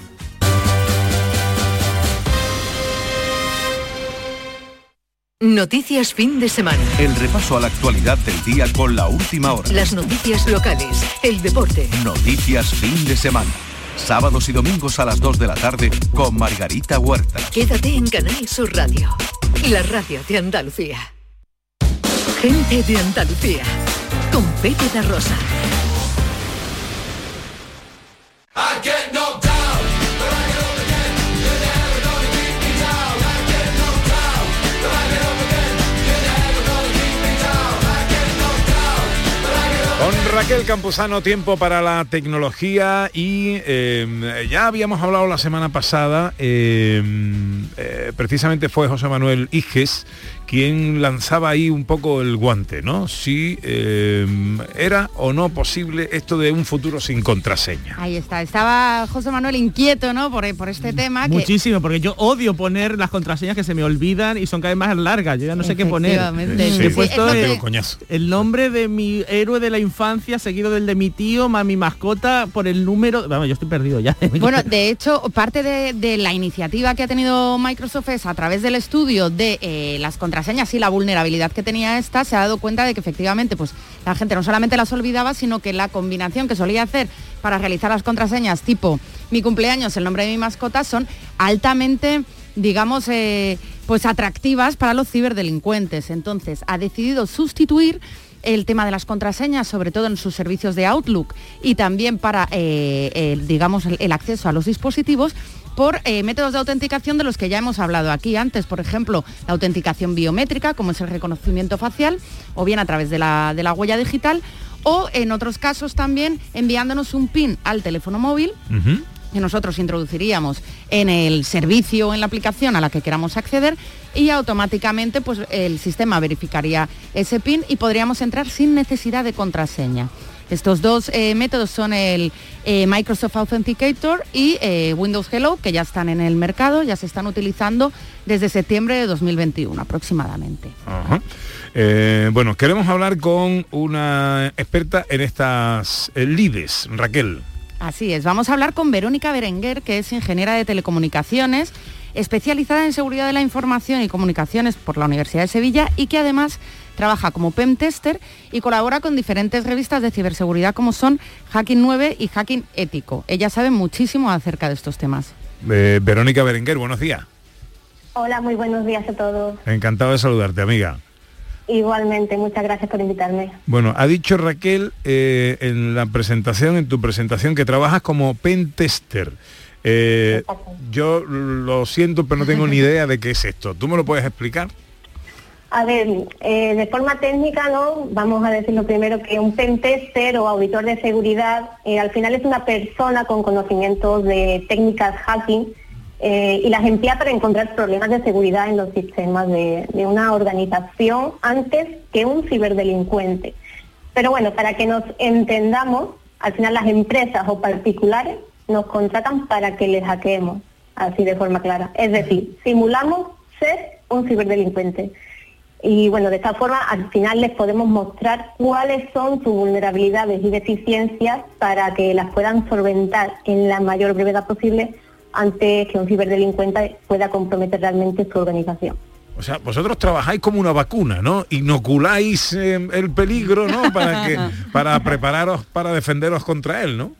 Noticias fin de semana. El repaso a la actualidad del día con la última hora. Las noticias locales, el deporte. Noticias fin de semana. Sábados y domingos a las 2 de la tarde con Margarita Huerta. Quédate en Canal Sur Radio, la radio de Andalucía. Gente de Andalucía, con Pepe da Rosa. I get knocked Con Raquel Campuzano, tiempo para la tecnología y eh, ya habíamos hablado la semana pasada, eh, eh, precisamente fue José Manuel Iges quien lanzaba ahí un poco el guante, ¿no? Si eh, era o no posible esto de un futuro sin contraseña. Ahí está, estaba José Manuel inquieto, ¿no? Por, por este tema. que- Muchísimo, porque yo odio poner las contraseñas que se me olvidan y son cada vez más largas. Yo ya no sé qué poner. He puesto el, que- coñazo. el nombre de mi héroe de la infancia, seguido del de mi tío, más mi mascota, por el número. Vamos, yo estoy perdido ya. Bueno, de hecho, parte de, de la iniciativa que ha tenido Microsoft es a través del estudio de eh, las contraseñas y la vulnerabilidad que tenía esta, se ha dado cuenta de que efectivamente pues, la gente no solamente las olvidaba, sino que la combinación que solía hacer para realizar las contraseñas tipo mi cumpleaños, el nombre de mi mascota, son altamente digamos, eh, pues atractivas para los ciberdelincuentes. Entonces, ha decidido sustituir el tema de las contraseñas, sobre todo en sus servicios de Outlook y también para, eh, digamos, el acceso a los dispositivos por eh, métodos de autenticación de los que ya hemos hablado aquí antes, por ejemplo, la autenticación biométrica, como es el reconocimiento facial, o bien a través de la, de la huella digital, o en otros casos también enviándonos un PIN al teléfono móvil que nosotros introduciríamos en el servicio o en la aplicación a la que queramos acceder y automáticamente pues el sistema verificaría ese PIN y podríamos entrar sin necesidad de contraseña. Estos dos eh, métodos son el eh, Microsoft Authenticator y eh, Windows Hello, que ya están en el mercado, ya se están utilizando desde septiembre de 2021 aproximadamente. Ajá. Eh, bueno, queremos hablar con una experta en estas lides, Raquel. Así es, vamos a hablar con Verónica Berenguer, que es ingeniera de telecomunicaciones, especializada en seguridad de la información y comunicaciones por la Universidad de Sevilla y que además trabaja como PEM tester y colabora con diferentes revistas de ciberseguridad como son Hacking 9 y Hacking Ético. Ella sabe muchísimo acerca de estos temas. Eh, Verónica Berenguer, buenos días. Hola, muy buenos días a todos. Encantado de saludarte, amiga. Igualmente, muchas gracias por invitarme. Bueno, ha dicho Raquel eh, en la presentación, en tu presentación, que trabajas como pen tester. Eh, yo lo siento, pero no tengo ni idea de qué es esto. ¿Tú me lo puedes explicar? A ver, eh, de forma técnica, ¿no? Vamos a decirlo primero que un pen tester o auditor de seguridad eh, al final es una persona con conocimientos de técnicas hacking eh, y las emplea para encontrar problemas de seguridad en los sistemas de, de una organización antes que un ciberdelincuente. Pero bueno, para que nos entendamos, al final las empresas o particulares nos contratan para que les hackeemos, así de forma clara. Es decir, simulamos ser un ciberdelincuente. Y bueno, de esta forma al final les podemos mostrar cuáles son sus vulnerabilidades y deficiencias para que las puedan solventar en la mayor brevedad posible antes que un ciberdelincuente pueda comprometer realmente su organización. O sea, vosotros trabajáis como una vacuna, ¿no? Inoculáis eh, el peligro, ¿no? Para, que, para prepararos, para defenderos contra él, ¿no?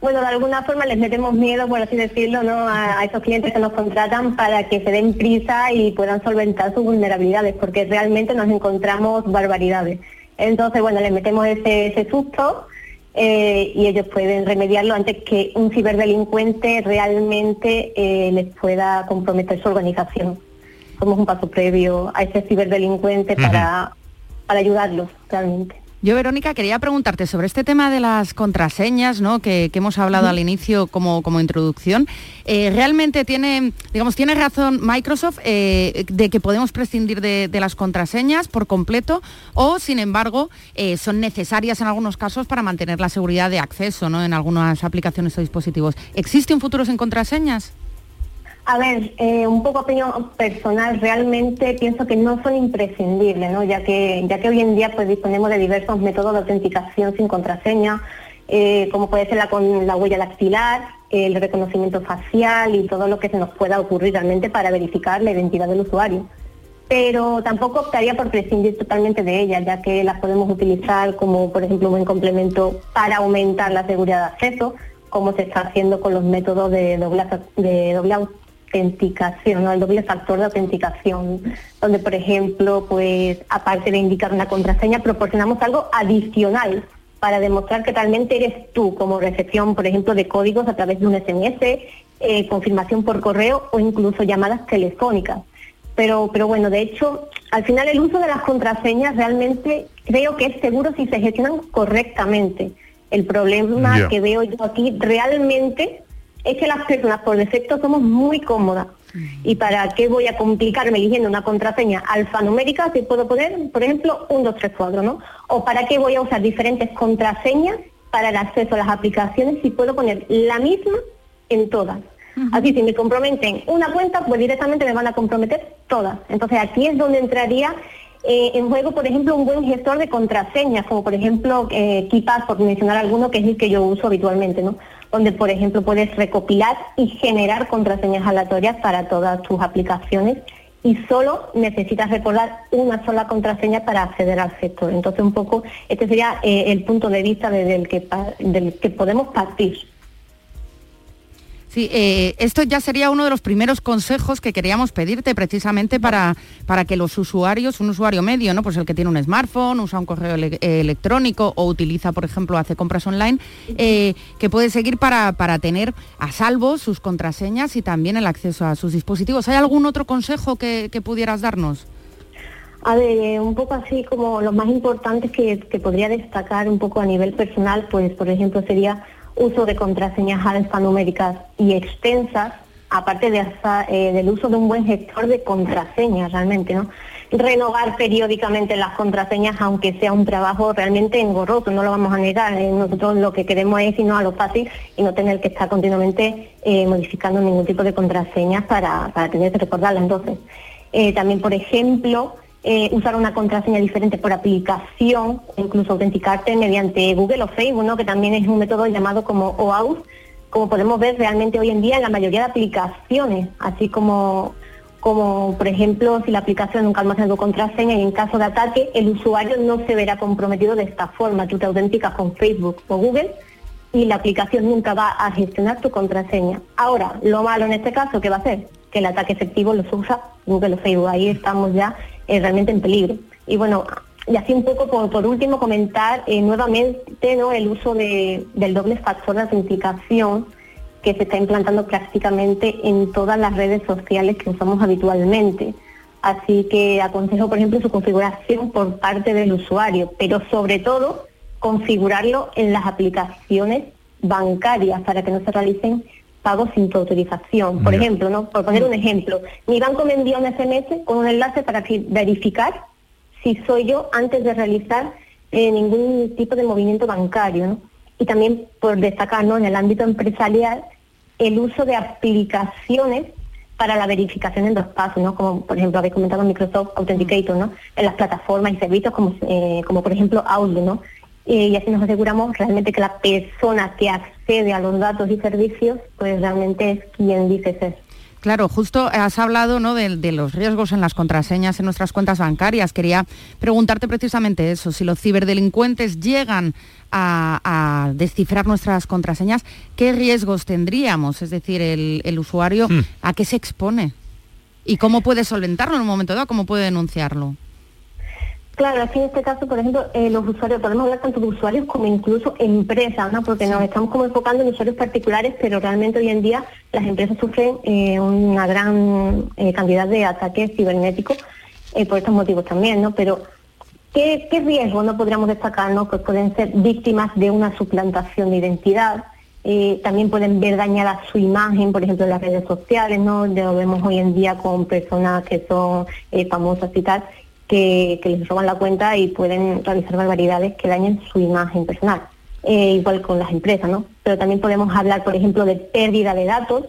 Bueno, de alguna forma les metemos miedo, por así decirlo, ¿no? a, a esos clientes que nos contratan para que se den prisa y puedan solventar sus vulnerabilidades, porque realmente nos encontramos barbaridades. Entonces, bueno, les metemos ese, ese susto eh, y ellos pueden remediarlo antes que un ciberdelincuente realmente eh, les pueda comprometer su organización. Somos un paso previo a ese ciberdelincuente para, para ayudarlos realmente. Yo, Verónica, quería preguntarte sobre este tema de las contraseñas, ¿no? Que, que hemos hablado al inicio como, como introducción. Eh, ¿Realmente tiene, digamos, tiene razón Microsoft eh, de que podemos prescindir de, de las contraseñas por completo o, sin embargo, eh, son necesarias en algunos casos para mantener la seguridad de acceso, ¿no? En algunas aplicaciones o dispositivos. ¿Existe un futuro sin contraseñas? A ver, eh, un poco opinión personal, realmente pienso que no son imprescindibles, ¿no? ya que ya que hoy en día pues disponemos de diversos métodos de autenticación sin contraseña, eh, como puede ser la con la huella dactilar, el reconocimiento facial y todo lo que se nos pueda ocurrir realmente para verificar la identidad del usuario. Pero tampoco optaría por prescindir totalmente de ellas, ya que las podemos utilizar como, por ejemplo, un buen complemento para aumentar la seguridad de acceso, como se está haciendo con los métodos de doble, de doble autenticación, ¿no? el doble factor de autenticación, donde por ejemplo, pues aparte de indicar una contraseña, proporcionamos algo adicional para demostrar que realmente eres tú, como recepción, por ejemplo, de códigos a través de un SMS, eh, confirmación por correo o incluso llamadas telefónicas. Pero, pero bueno, de hecho, al final el uso de las contraseñas realmente creo que es seguro si se gestionan correctamente. El problema que veo yo aquí realmente es que las personas por defecto somos muy cómodas. ¿Y para qué voy a complicarme eligiendo una contraseña alfanumérica si puedo poner, por ejemplo, un 2, 3, 4, ¿no? O para qué voy a usar diferentes contraseñas para el acceso a las aplicaciones si puedo poner la misma en todas. Así, si me comprometen una cuenta, pues directamente me van a comprometer todas. Entonces, aquí es donde entraría eh, en juego, por ejemplo, un buen gestor de contraseñas, como por ejemplo eh, KeePass, por mencionar alguno, que es el que yo uso habitualmente, ¿no? Donde, por ejemplo, puedes recopilar y generar contraseñas aleatorias para todas tus aplicaciones y solo necesitas recordar una sola contraseña para acceder al sector. Entonces, un poco, este sería eh, el punto de vista desde el que, del que podemos partir. Sí, eh, esto ya sería uno de los primeros consejos que queríamos pedirte precisamente para, para que los usuarios, un usuario medio, ¿no? Pues el que tiene un smartphone, usa un correo eh, electrónico o utiliza, por ejemplo, hace compras online, eh, que puede seguir para, para tener a salvo sus contraseñas y también el acceso a sus dispositivos. ¿Hay algún otro consejo que, pudieras darnos? A ver, un poco así como los más importantes que, que podría destacar un poco a nivel personal, pues por ejemplo sería uso de contraseñas alfanuméricas y extensas, aparte de hasta, eh, del uso de un buen gestor de contraseñas realmente, ¿no? Renovar periódicamente las contraseñas, aunque sea un trabajo realmente engorroso, no lo vamos a negar. eh, nosotros lo que queremos es irnos a lo fácil y no tener que estar continuamente eh, modificando ningún tipo de contraseñas para, para tener que recordarlas. Entonces, eh, también, por ejemplo, eh, usar una contraseña diferente por aplicación, incluso autenticarte mediante Google o Facebook, ¿no? que también es un método llamado como OAuth, como podemos ver realmente hoy en día en la mayoría de aplicaciones, así como, como por ejemplo, si la aplicación nunca almacena tu contraseña y en caso de ataque, el usuario no se verá comprometido de esta forma. Tú te autenticas con Facebook o Google y la aplicación nunca va a gestionar tu contraseña. Ahora, lo malo en este caso, ¿qué va a hacer? Que el ataque efectivo lo usa Google o Facebook. Ahí estamos ya eh, realmente en peligro. Y bueno, y así un poco por, por último comentar eh, nuevamente ¿no? el uso de- del doble factor de autenticación que se está implantando prácticamente en todas las redes sociales que usamos habitualmente. Así que aconsejo, por ejemplo, su configuración por parte del usuario, pero sobre todo configurarlo en las aplicaciones bancarias para que no se realicen pagos sin tu autorización. Por ejemplo, ¿no? Por poner un ejemplo, mi banco me envía un SMS con un enlace para verificar si soy yo antes de realizar eh, ningún tipo de movimiento bancario. ¿no? Y también por destacar ¿no? en el ámbito empresarial el uso de aplicaciones para la verificación en dos pasos, ¿no? como por ejemplo habéis comentado Microsoft Authenticator, ¿no? en las plataformas y servicios como, eh, como por ejemplo Outlook. ¿no? Eh, y así nos aseguramos realmente que la persona que accede a los datos y servicios pues realmente es quien dice ser. Claro, justo has hablado ¿no? de, de los riesgos en las contraseñas en nuestras cuentas bancarias. Quería preguntarte precisamente eso, si los ciberdelincuentes llegan a, a descifrar nuestras contraseñas, ¿qué riesgos tendríamos? Es decir, el, el usuario, Hmm. ¿a qué se expone? ¿Y cómo puede solventarlo en un momento dado? ¿Cómo puede denunciarlo? Claro, aquí en este caso, por ejemplo, eh, los usuarios, podemos hablar tanto de usuarios como incluso empresas, ¿no? Porque nos estamos como enfocando en usuarios particulares, pero realmente hoy en día las empresas sufren eh, una gran eh, cantidad de ataques cibernéticos por estos motivos también, ¿no? Pero ¿qué, qué riesgos no podríamos destacar, no? Pues pueden ser víctimas de una suplantación de identidad, también pueden ver dañada su imagen, por ejemplo, en las redes sociales, ¿no? Lo vemos hoy en día con personas que son famosas y tal, que, les roban la cuenta y pueden realizar barbaridades que dañen su imagen personal. Eh, igual con las empresas, ¿no? Pero también podemos hablar, por ejemplo, de pérdida de datos,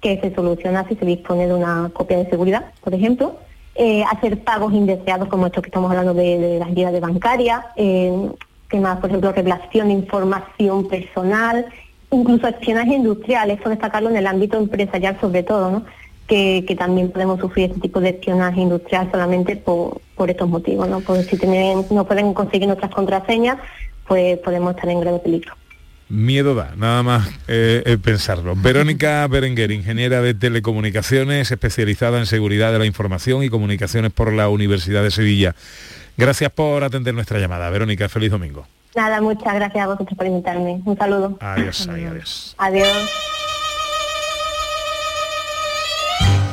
que se soluciona si se dispone de una copia de seguridad, por ejemplo. Eh, hacer pagos indeseados, como estos que estamos hablando de, las entidades bancarias. Eh, ¿Qué más? Por ejemplo, revelación de información personal, incluso espionaje industrial, eso destacarlo en el ámbito empresarial sobre todo, ¿no? Que, que también podemos sufrir este tipo de espionaje industrial solamente por, por estos motivos, ¿no? Porque si tienen, no pueden conseguir nuestras contraseñas, pues podemos estar en grave peligro. Miedo da, nada más eh, eh, pensarlo. Verónica Berenguer, ingeniera de telecomunicaciones, especializada en seguridad de la información y comunicaciones por la Universidad de Sevilla. Gracias por atender nuestra llamada. Verónica, feliz domingo. Nada, muchas gracias a vosotros por invitarme. Un saludo. Adiós, ay, adiós. Adiós.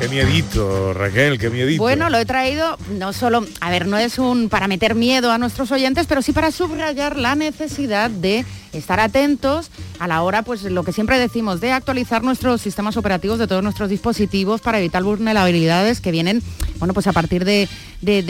Qué miedito, Raquel, qué miedito. Bueno, lo he traído no solo, a ver, no es un para meter miedo a nuestros oyentes, pero sí para subrayar la necesidad de estar atentos a la hora, pues lo que siempre decimos, de actualizar nuestros sistemas operativos de todos nuestros dispositivos para evitar vulnerabilidades que vienen, bueno, pues a partir de,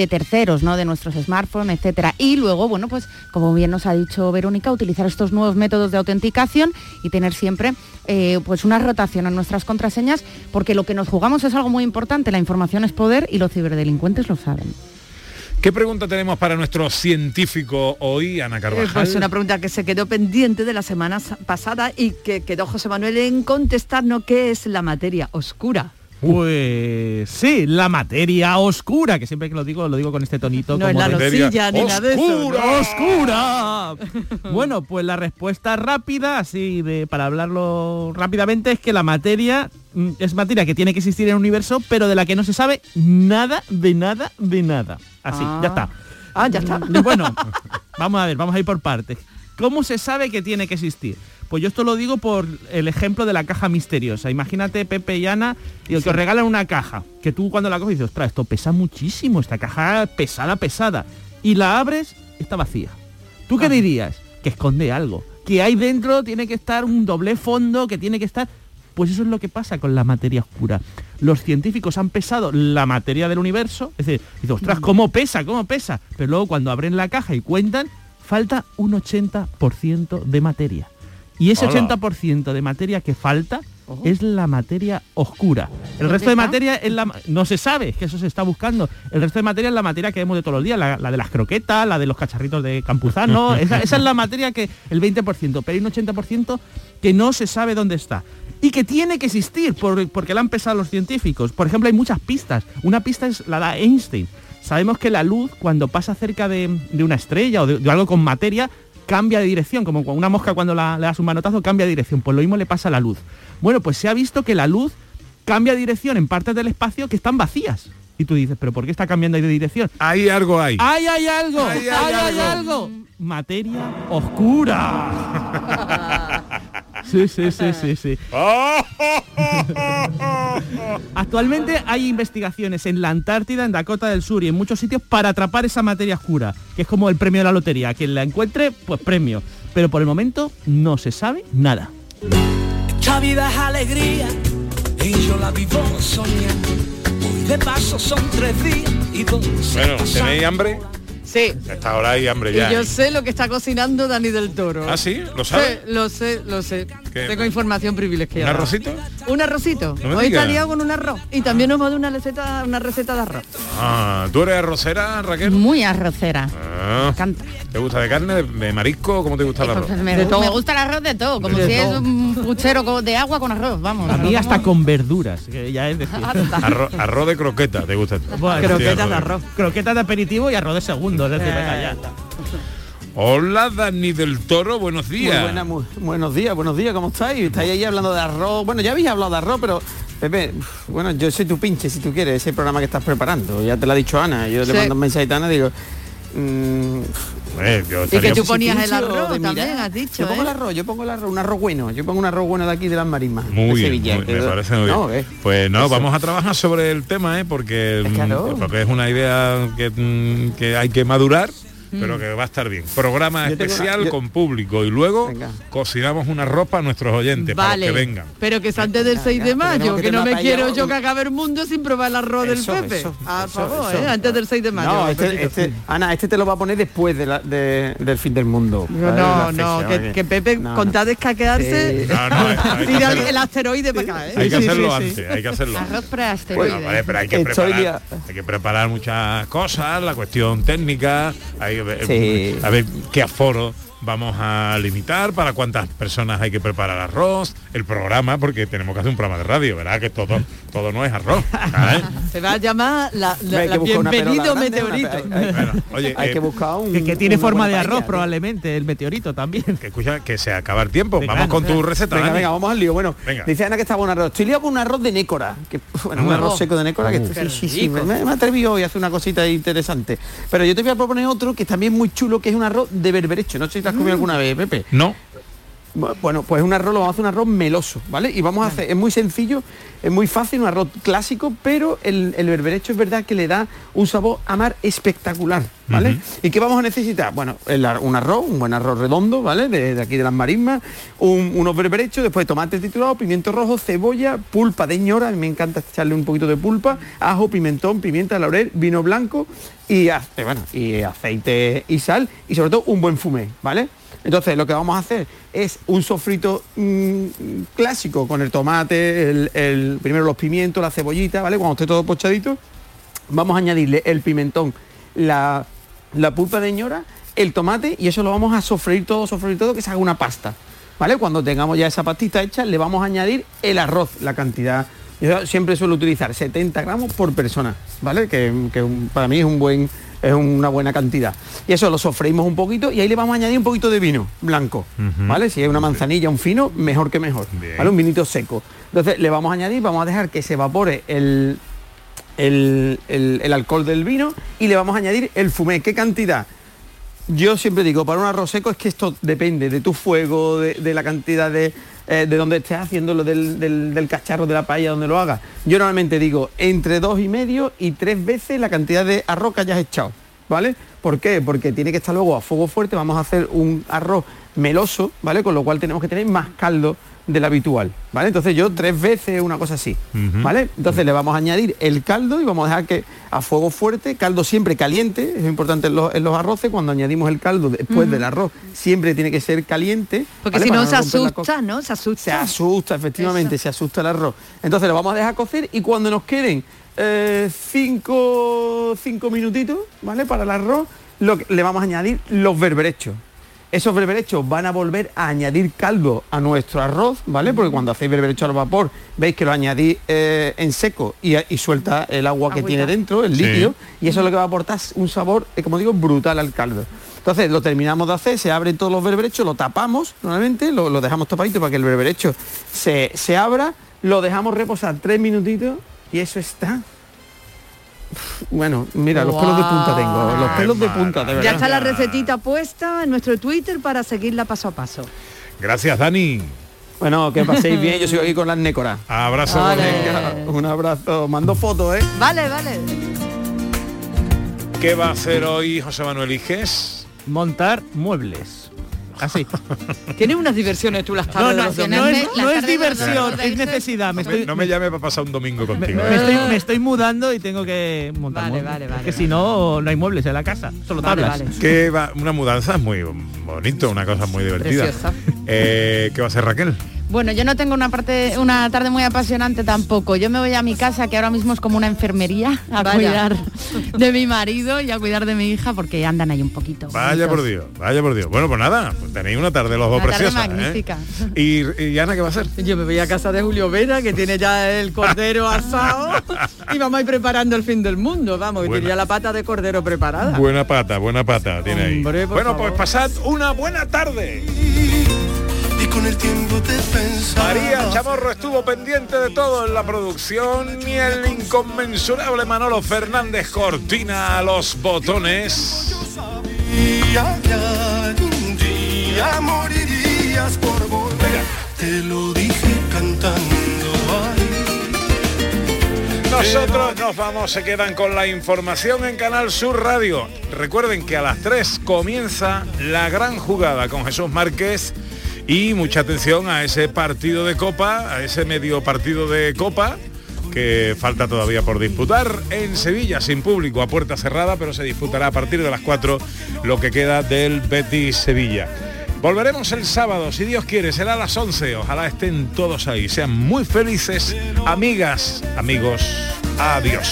terceros, ¿no? De nuestros smartphones, etcétera. Y luego, bueno, pues como bien nos ha dicho Verónica, utilizar estos nuevos métodos de autenticación y tener siempre eh, pues una rotación en nuestras contraseñas, porque lo que nos jugamos es algo muy importante, la información es poder y los ciberdelincuentes lo saben. ¿Qué pregunta tenemos para nuestro científico hoy, Ana Eh, Carvajal? Pues una pregunta que se quedó pendiente de la semana sa- pasada y que quedó José Manuel en contestarnos qué es la materia oscura. Pues sí, la materia oscura, que siempre que lo digo, lo digo con este tonito. No es la de- nocilla ni nada de eso. ¿no? ¡Oscura! bueno, pues la respuesta rápida, así de para hablarlo rápidamente, es que la materia mm, es materia que tiene que existir en el universo, pero de la que no se sabe nada, de nada, de nada. Así, Ah. ya está. Ah, ya está. Mm, Bueno, vamos a ver, vamos a ir por partes. ¿Cómo se sabe que tiene que existir? Pues yo esto lo digo por el ejemplo de la caja misteriosa. Imagínate Pepe y Ana y que os regalan una caja, que tú cuando la coges dices, ostras, esto pesa muchísimo, esta caja pesada, pesada. Y la abres, está vacía. ¿Tú qué dirías? Que esconde algo. Que ahí dentro tiene que estar un doble fondo, que tiene que estar... Pues eso es lo que pasa con la materia oscura. Los científicos han pesado la materia del universo, es decir, dices, ostras, ¿cómo pesa? ¿Cómo pesa? Pero luego cuando abren la caja y cuentan, falta un 80% de materia. Y ese Hola. 80% de materia que falta es la materia oscura. El ¿Dónde resto de está? materia es la, no se sabe, que eso se está buscando. El resto de materia es la materia que vemos de todos los días, la, la de las croquetas, la de los cacharritos de campuzano, esa, esa es la materia que el 20%, pero hay un 80% que no se sabe dónde está. Y que tiene que existir por- porque la han pesado los científicos. Por ejemplo, hay muchas pistas. Una pista es la da Einstein. Sabemos que la luz, cuando pasa cerca de, de una estrella o de, de algo con materia, cambia de dirección, como una mosca cuando la- le das un manotazo cambia de dirección. Pues lo mismo le pasa a la luz. Bueno, pues se ha visto que la luz cambia de dirección en partes del espacio que están vacías. Y tú dices, ¿pero por qué está cambiando de dirección? Ahí algo hay. ¡Ahí hay algo! Ahí ¡Ahí hay hay algo. algo! Materia oscura. Sí, sí, sí, sí, sí. Actualmente hay investigaciones en la Antártida, en Dakota del Sur y en muchos sitios para atrapar esa materia oscura, que es como el premio de la lotería. Quien la encuentre, pues premio. Pero por el momento no se sabe nada. Esta vida es alegría y yo la vivo soñando. Hoy de paso son tres días y dos. Bueno, ¿tenéis hambre? Sí. Esta hora hay hambre Y ya. yo ¿eh? sé lo que está cocinando Dani del Toro. ¿Ah, sí? ¿Lo sabe? Sí, lo sé, lo sé. ¿Qué? Tengo información privilegiada. ¿Un arrocito? Un arrocito. No me Hoy está liado con un arroz. Y también nos va a dar una receta, una receta de arroz. Ah, ¿Tú eres arrocera, Raquel? Muy arrocera. Ah. ¿Te gusta de carne, de, de marisco? ¿Cómo te gusta el arroz? Me, me gusta el arroz de todo, como De si todo. es un puchero de agua con arroz, vamos. A mí arroz, hasta vamos. con verduras, que ya es decir. Arroz, arroz de croqueta, ¿te gusta? Bueno, croquetas de arroz. Croquetas de aperitivo y arroz de segundo, es decir, venga ya. Hola, Dani del Toro, buenos días. Muy buena, muy- buenos días, buenos días, ¿cómo estáis? Estáis ahí hablando de arroz. Bueno, ya habéis hablado de arroz, pero Pepe, bueno, yo soy tu pinche si tú quieres, ese programa que estás preparando. Ya te lo ha dicho Ana. Yo Sí. le mando un mensaje a Ana, digo. mm, Eh, yo Y que tú ponías el arroz mirar. también, has dicho, Yo pongo ¿eh? el arroz, yo pongo el arroz, un arroz bueno. Yo pongo un arroz bueno de aquí de las marismas. Muy de bien, Sevilla, muy- me parece muy No, bien. ¿eh? Pues no, Eso. vamos a trabajar sobre el tema, ¿eh? porque, mm, Claro. porque es una idea que, mm, que hay que madurar. Pero que va a estar bien. Programa Yo tengo una- especial yo- con público y luego Venga. cocinamos una ropa a nuestros oyentes para Vale, los que vengan. pero que es antes del 6 de mayo, que que no me quiero yo que acabe el mundo sin probar el arroz Eso, del Pepe. eso, a eso, favor, eso. ¿eh? antes del 6 de mayo. No, este, este- Ana, este te lo va a poner después de la- de- del fin del mundo. No, no, La no, fecha, que, Pepe No, con no. tal de escaquearse, Sí. No, no, hay- hay que tira el, asteroide para acá, ¿eh? Hay que hacerlo sí, sí. antes, hay que hacerlo. Arroz vale, pero hay que preparar, hay que preparar muchas cosas, la cuestión técnica, hay Sí. a ver qué aforo vamos a limitar, para cuántas personas hay que preparar arroz, el programa, porque tenemos que hacer un programa de radio, ¿verdad? Que todo, todo no es arroz. ¿sabes? Se va a llamar la, la- que la bienvenido grande, meteorito. pe- hay- hay- Bueno, oye, Hay eh, que buscar un. Que, que tiene una forma de arroz probablemente, el meteorito también. que escucha que se acaba el tiempo. Venga, Vamos con venga. tu receta. Venga, Dani. venga, vamos al lío. Bueno, Venga. dice Ana que está buen arroz. Estoy liado con un arroz de nécora. Que, bueno, un arroz seco de nécora. que Uh. sí, sí, sí, me, me atreví hoy a hacer una cosita interesante. Pero yo te voy a proponer otro que también es muy chulo, que es un arroz de berberecho. No sé si has comido alguna vez, Pepe. No. Bueno, pues un arroz, lo vamos a hacer un arroz meloso, ¿vale? Y vamos a hacer, es muy sencillo, es muy fácil, un arroz clásico, pero el, el berberecho es verdad que le da un sabor a mar espectacular, ¿vale? ¿Y qué vamos a necesitar? Bueno, el un arroz, un buen arroz redondo, ¿vale? De, de aquí de las marismas, un- unos berberechos, después tomate triturado, pimiento rojo, cebolla, pulpa de ñora, a mí me encanta echarle un poquito de pulpa, ajo, pimentón, pimienta, laurel, vino blanco y, eh, bueno, y aceite y sal y sobre todo un buen fumé, ¿vale? Entonces lo que vamos a hacer es un sofrito mm, clásico con el tomate, el, primero los pimientos, la cebollita, ¿vale? Cuando esté todo pochadito, vamos a añadirle el pimentón, la, la pulpa de ñora, el tomate y eso lo vamos a sofreír todo, sofreír todo, que se haga una pasta. ¿Vale? Cuando tengamos ya esa pastita hecha, le vamos a añadir el arroz, la cantidad. Yo siempre suelo utilizar 70 gramos por persona, ¿vale? Que, que para mí es un buen es una buena cantidad. Y eso lo sofreímos un poquito y ahí le vamos a añadir un poquito de vino blanco. ¿vale? Si hay una manzanilla, un fino, mejor que mejor, Bien. ¿vale? Un vinito seco. Entonces le vamos a añadir, vamos a dejar que se evapore el, el, el- el alcohol del vino y le vamos a añadir el fumé. ¿Qué cantidad? Yo siempre digo, para un arroz seco es que esto depende de tu fuego, de, de la cantidad de, eh, de donde estés haciéndolo, del, del- del cacharro de la paella, donde lo hagas. Yo normalmente digo entre dos y medio y tres veces la cantidad de arroz que hayas echado, ¿vale? ¿Por qué? Porque tiene que estar luego a fuego fuerte, vamos a hacer un arroz meloso, ¿vale? Con lo cual tenemos que tener más caldo del habitual, ¿vale? Entonces yo tres veces una cosa así. ¿vale? Entonces le vamos a añadir el caldo y vamos a dejar que a fuego fuerte, caldo siempre caliente, es importante en los, en los arroces, cuando añadimos el caldo después del arroz, siempre tiene que ser caliente. Porque ¿vale? si no se asusta, ¿no? Se asusta. se asusta, efectivamente, se asusta el arroz. Entonces lo vamos a dejar cocer y cuando nos queden eh, cinco, cinco minutitos, ¿vale? Para el arroz, lo que- le vamos a añadir los berberechos. Esos berberechos van a volver a añadir caldo a nuestro arroz, ¿vale? Porque cuando hacéis berberecho al vapor, veis que lo añadís eh, en seco y, y suelta el agua que Agüita. tiene dentro, el Sí. líquido, y eso es lo que va a aportar un sabor, eh, como digo, brutal al caldo. Entonces lo terminamos de hacer, se abren todos los berberechos, lo tapamos normalmente, lo, lo dejamos tapadito para que el berberecho se, se abra, lo dejamos reposar tres minutitos y eso está. Bueno, mira, los pelos de punta tengo, los Ay, pelos de punta, de verdad. Ya está la recetita puesta en nuestro Twitter para seguirla paso a paso. Gracias, Dani. Bueno, que paséis bien, yo sigo aquí con las nécoras. Abrazo. Vale. Un abrazo, mando fotos, ¿eh? Vale, vale. ¿Qué va a hacer hoy José Manuel Iges? Montar muebles. Así. Tienes unas diversiones tú las No, tardes no, de los no es, no es diversión, es necesidad. Me estoy, no me llame para pasar un domingo contigo. me ¿eh? estoy, me estoy mudando y tengo que montar Vale, muebles, vale, vale, porque si no no hay muebles en la casa, solo Vale, tablas. vale. Que va, una mudanza es muy bonito, una cosa muy divertida. Preciosa. Eh, ¿Qué va a hacer Raquel? Bueno, yo no tengo una parte, una tarde muy apasionante tampoco. Yo me voy a mi casa, que ahora mismo es como una enfermería, a Vaya. cuidar de mi marido y a cuidar de mi hija, porque andan ahí un poquito. Vaya por Dios, vaya por Dios. Bueno, pues nada, pues tenéis una tarde los dos Una tarde preciosa. ¿eh? magnífica. ¿Y, ¿Y Ana qué va a hacer? Yo me voy a casa de Julio Vera, que tiene ya el cordero asado, y vamos a ir preparando el fin del mundo, vamos, que Buena. tiene ya la pata de cordero preparada. Buena pata, buena pata tiene ahí. Hombre, por Bueno, favor. pues pasad una buena tarde. Con el tiempo te pensaba. María Chamorro estuvo pendiente de todo en la producción y el inconmensurable Manolo Fernández Cortina a los botones. Morirías por volver. Te lo dije cantando. Nosotros nos vamos, se quedan con la información en Canal Sur Radio. Recuerden que a las 3 comienza la gran jugada con Jesús Márquez y mucha atención a ese partido de Copa, a ese medio partido de Copa que falta todavía por disputar en Sevilla sin público a puerta cerrada, pero se disputará a partir de las 4 lo que queda del Betis Sevilla. Volveremos el sábado, si Dios quiere, será a las 11. Ojalá estén todos ahí. Sean muy felices, amigas, amigos. Adiós.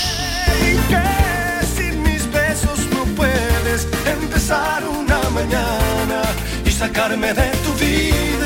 be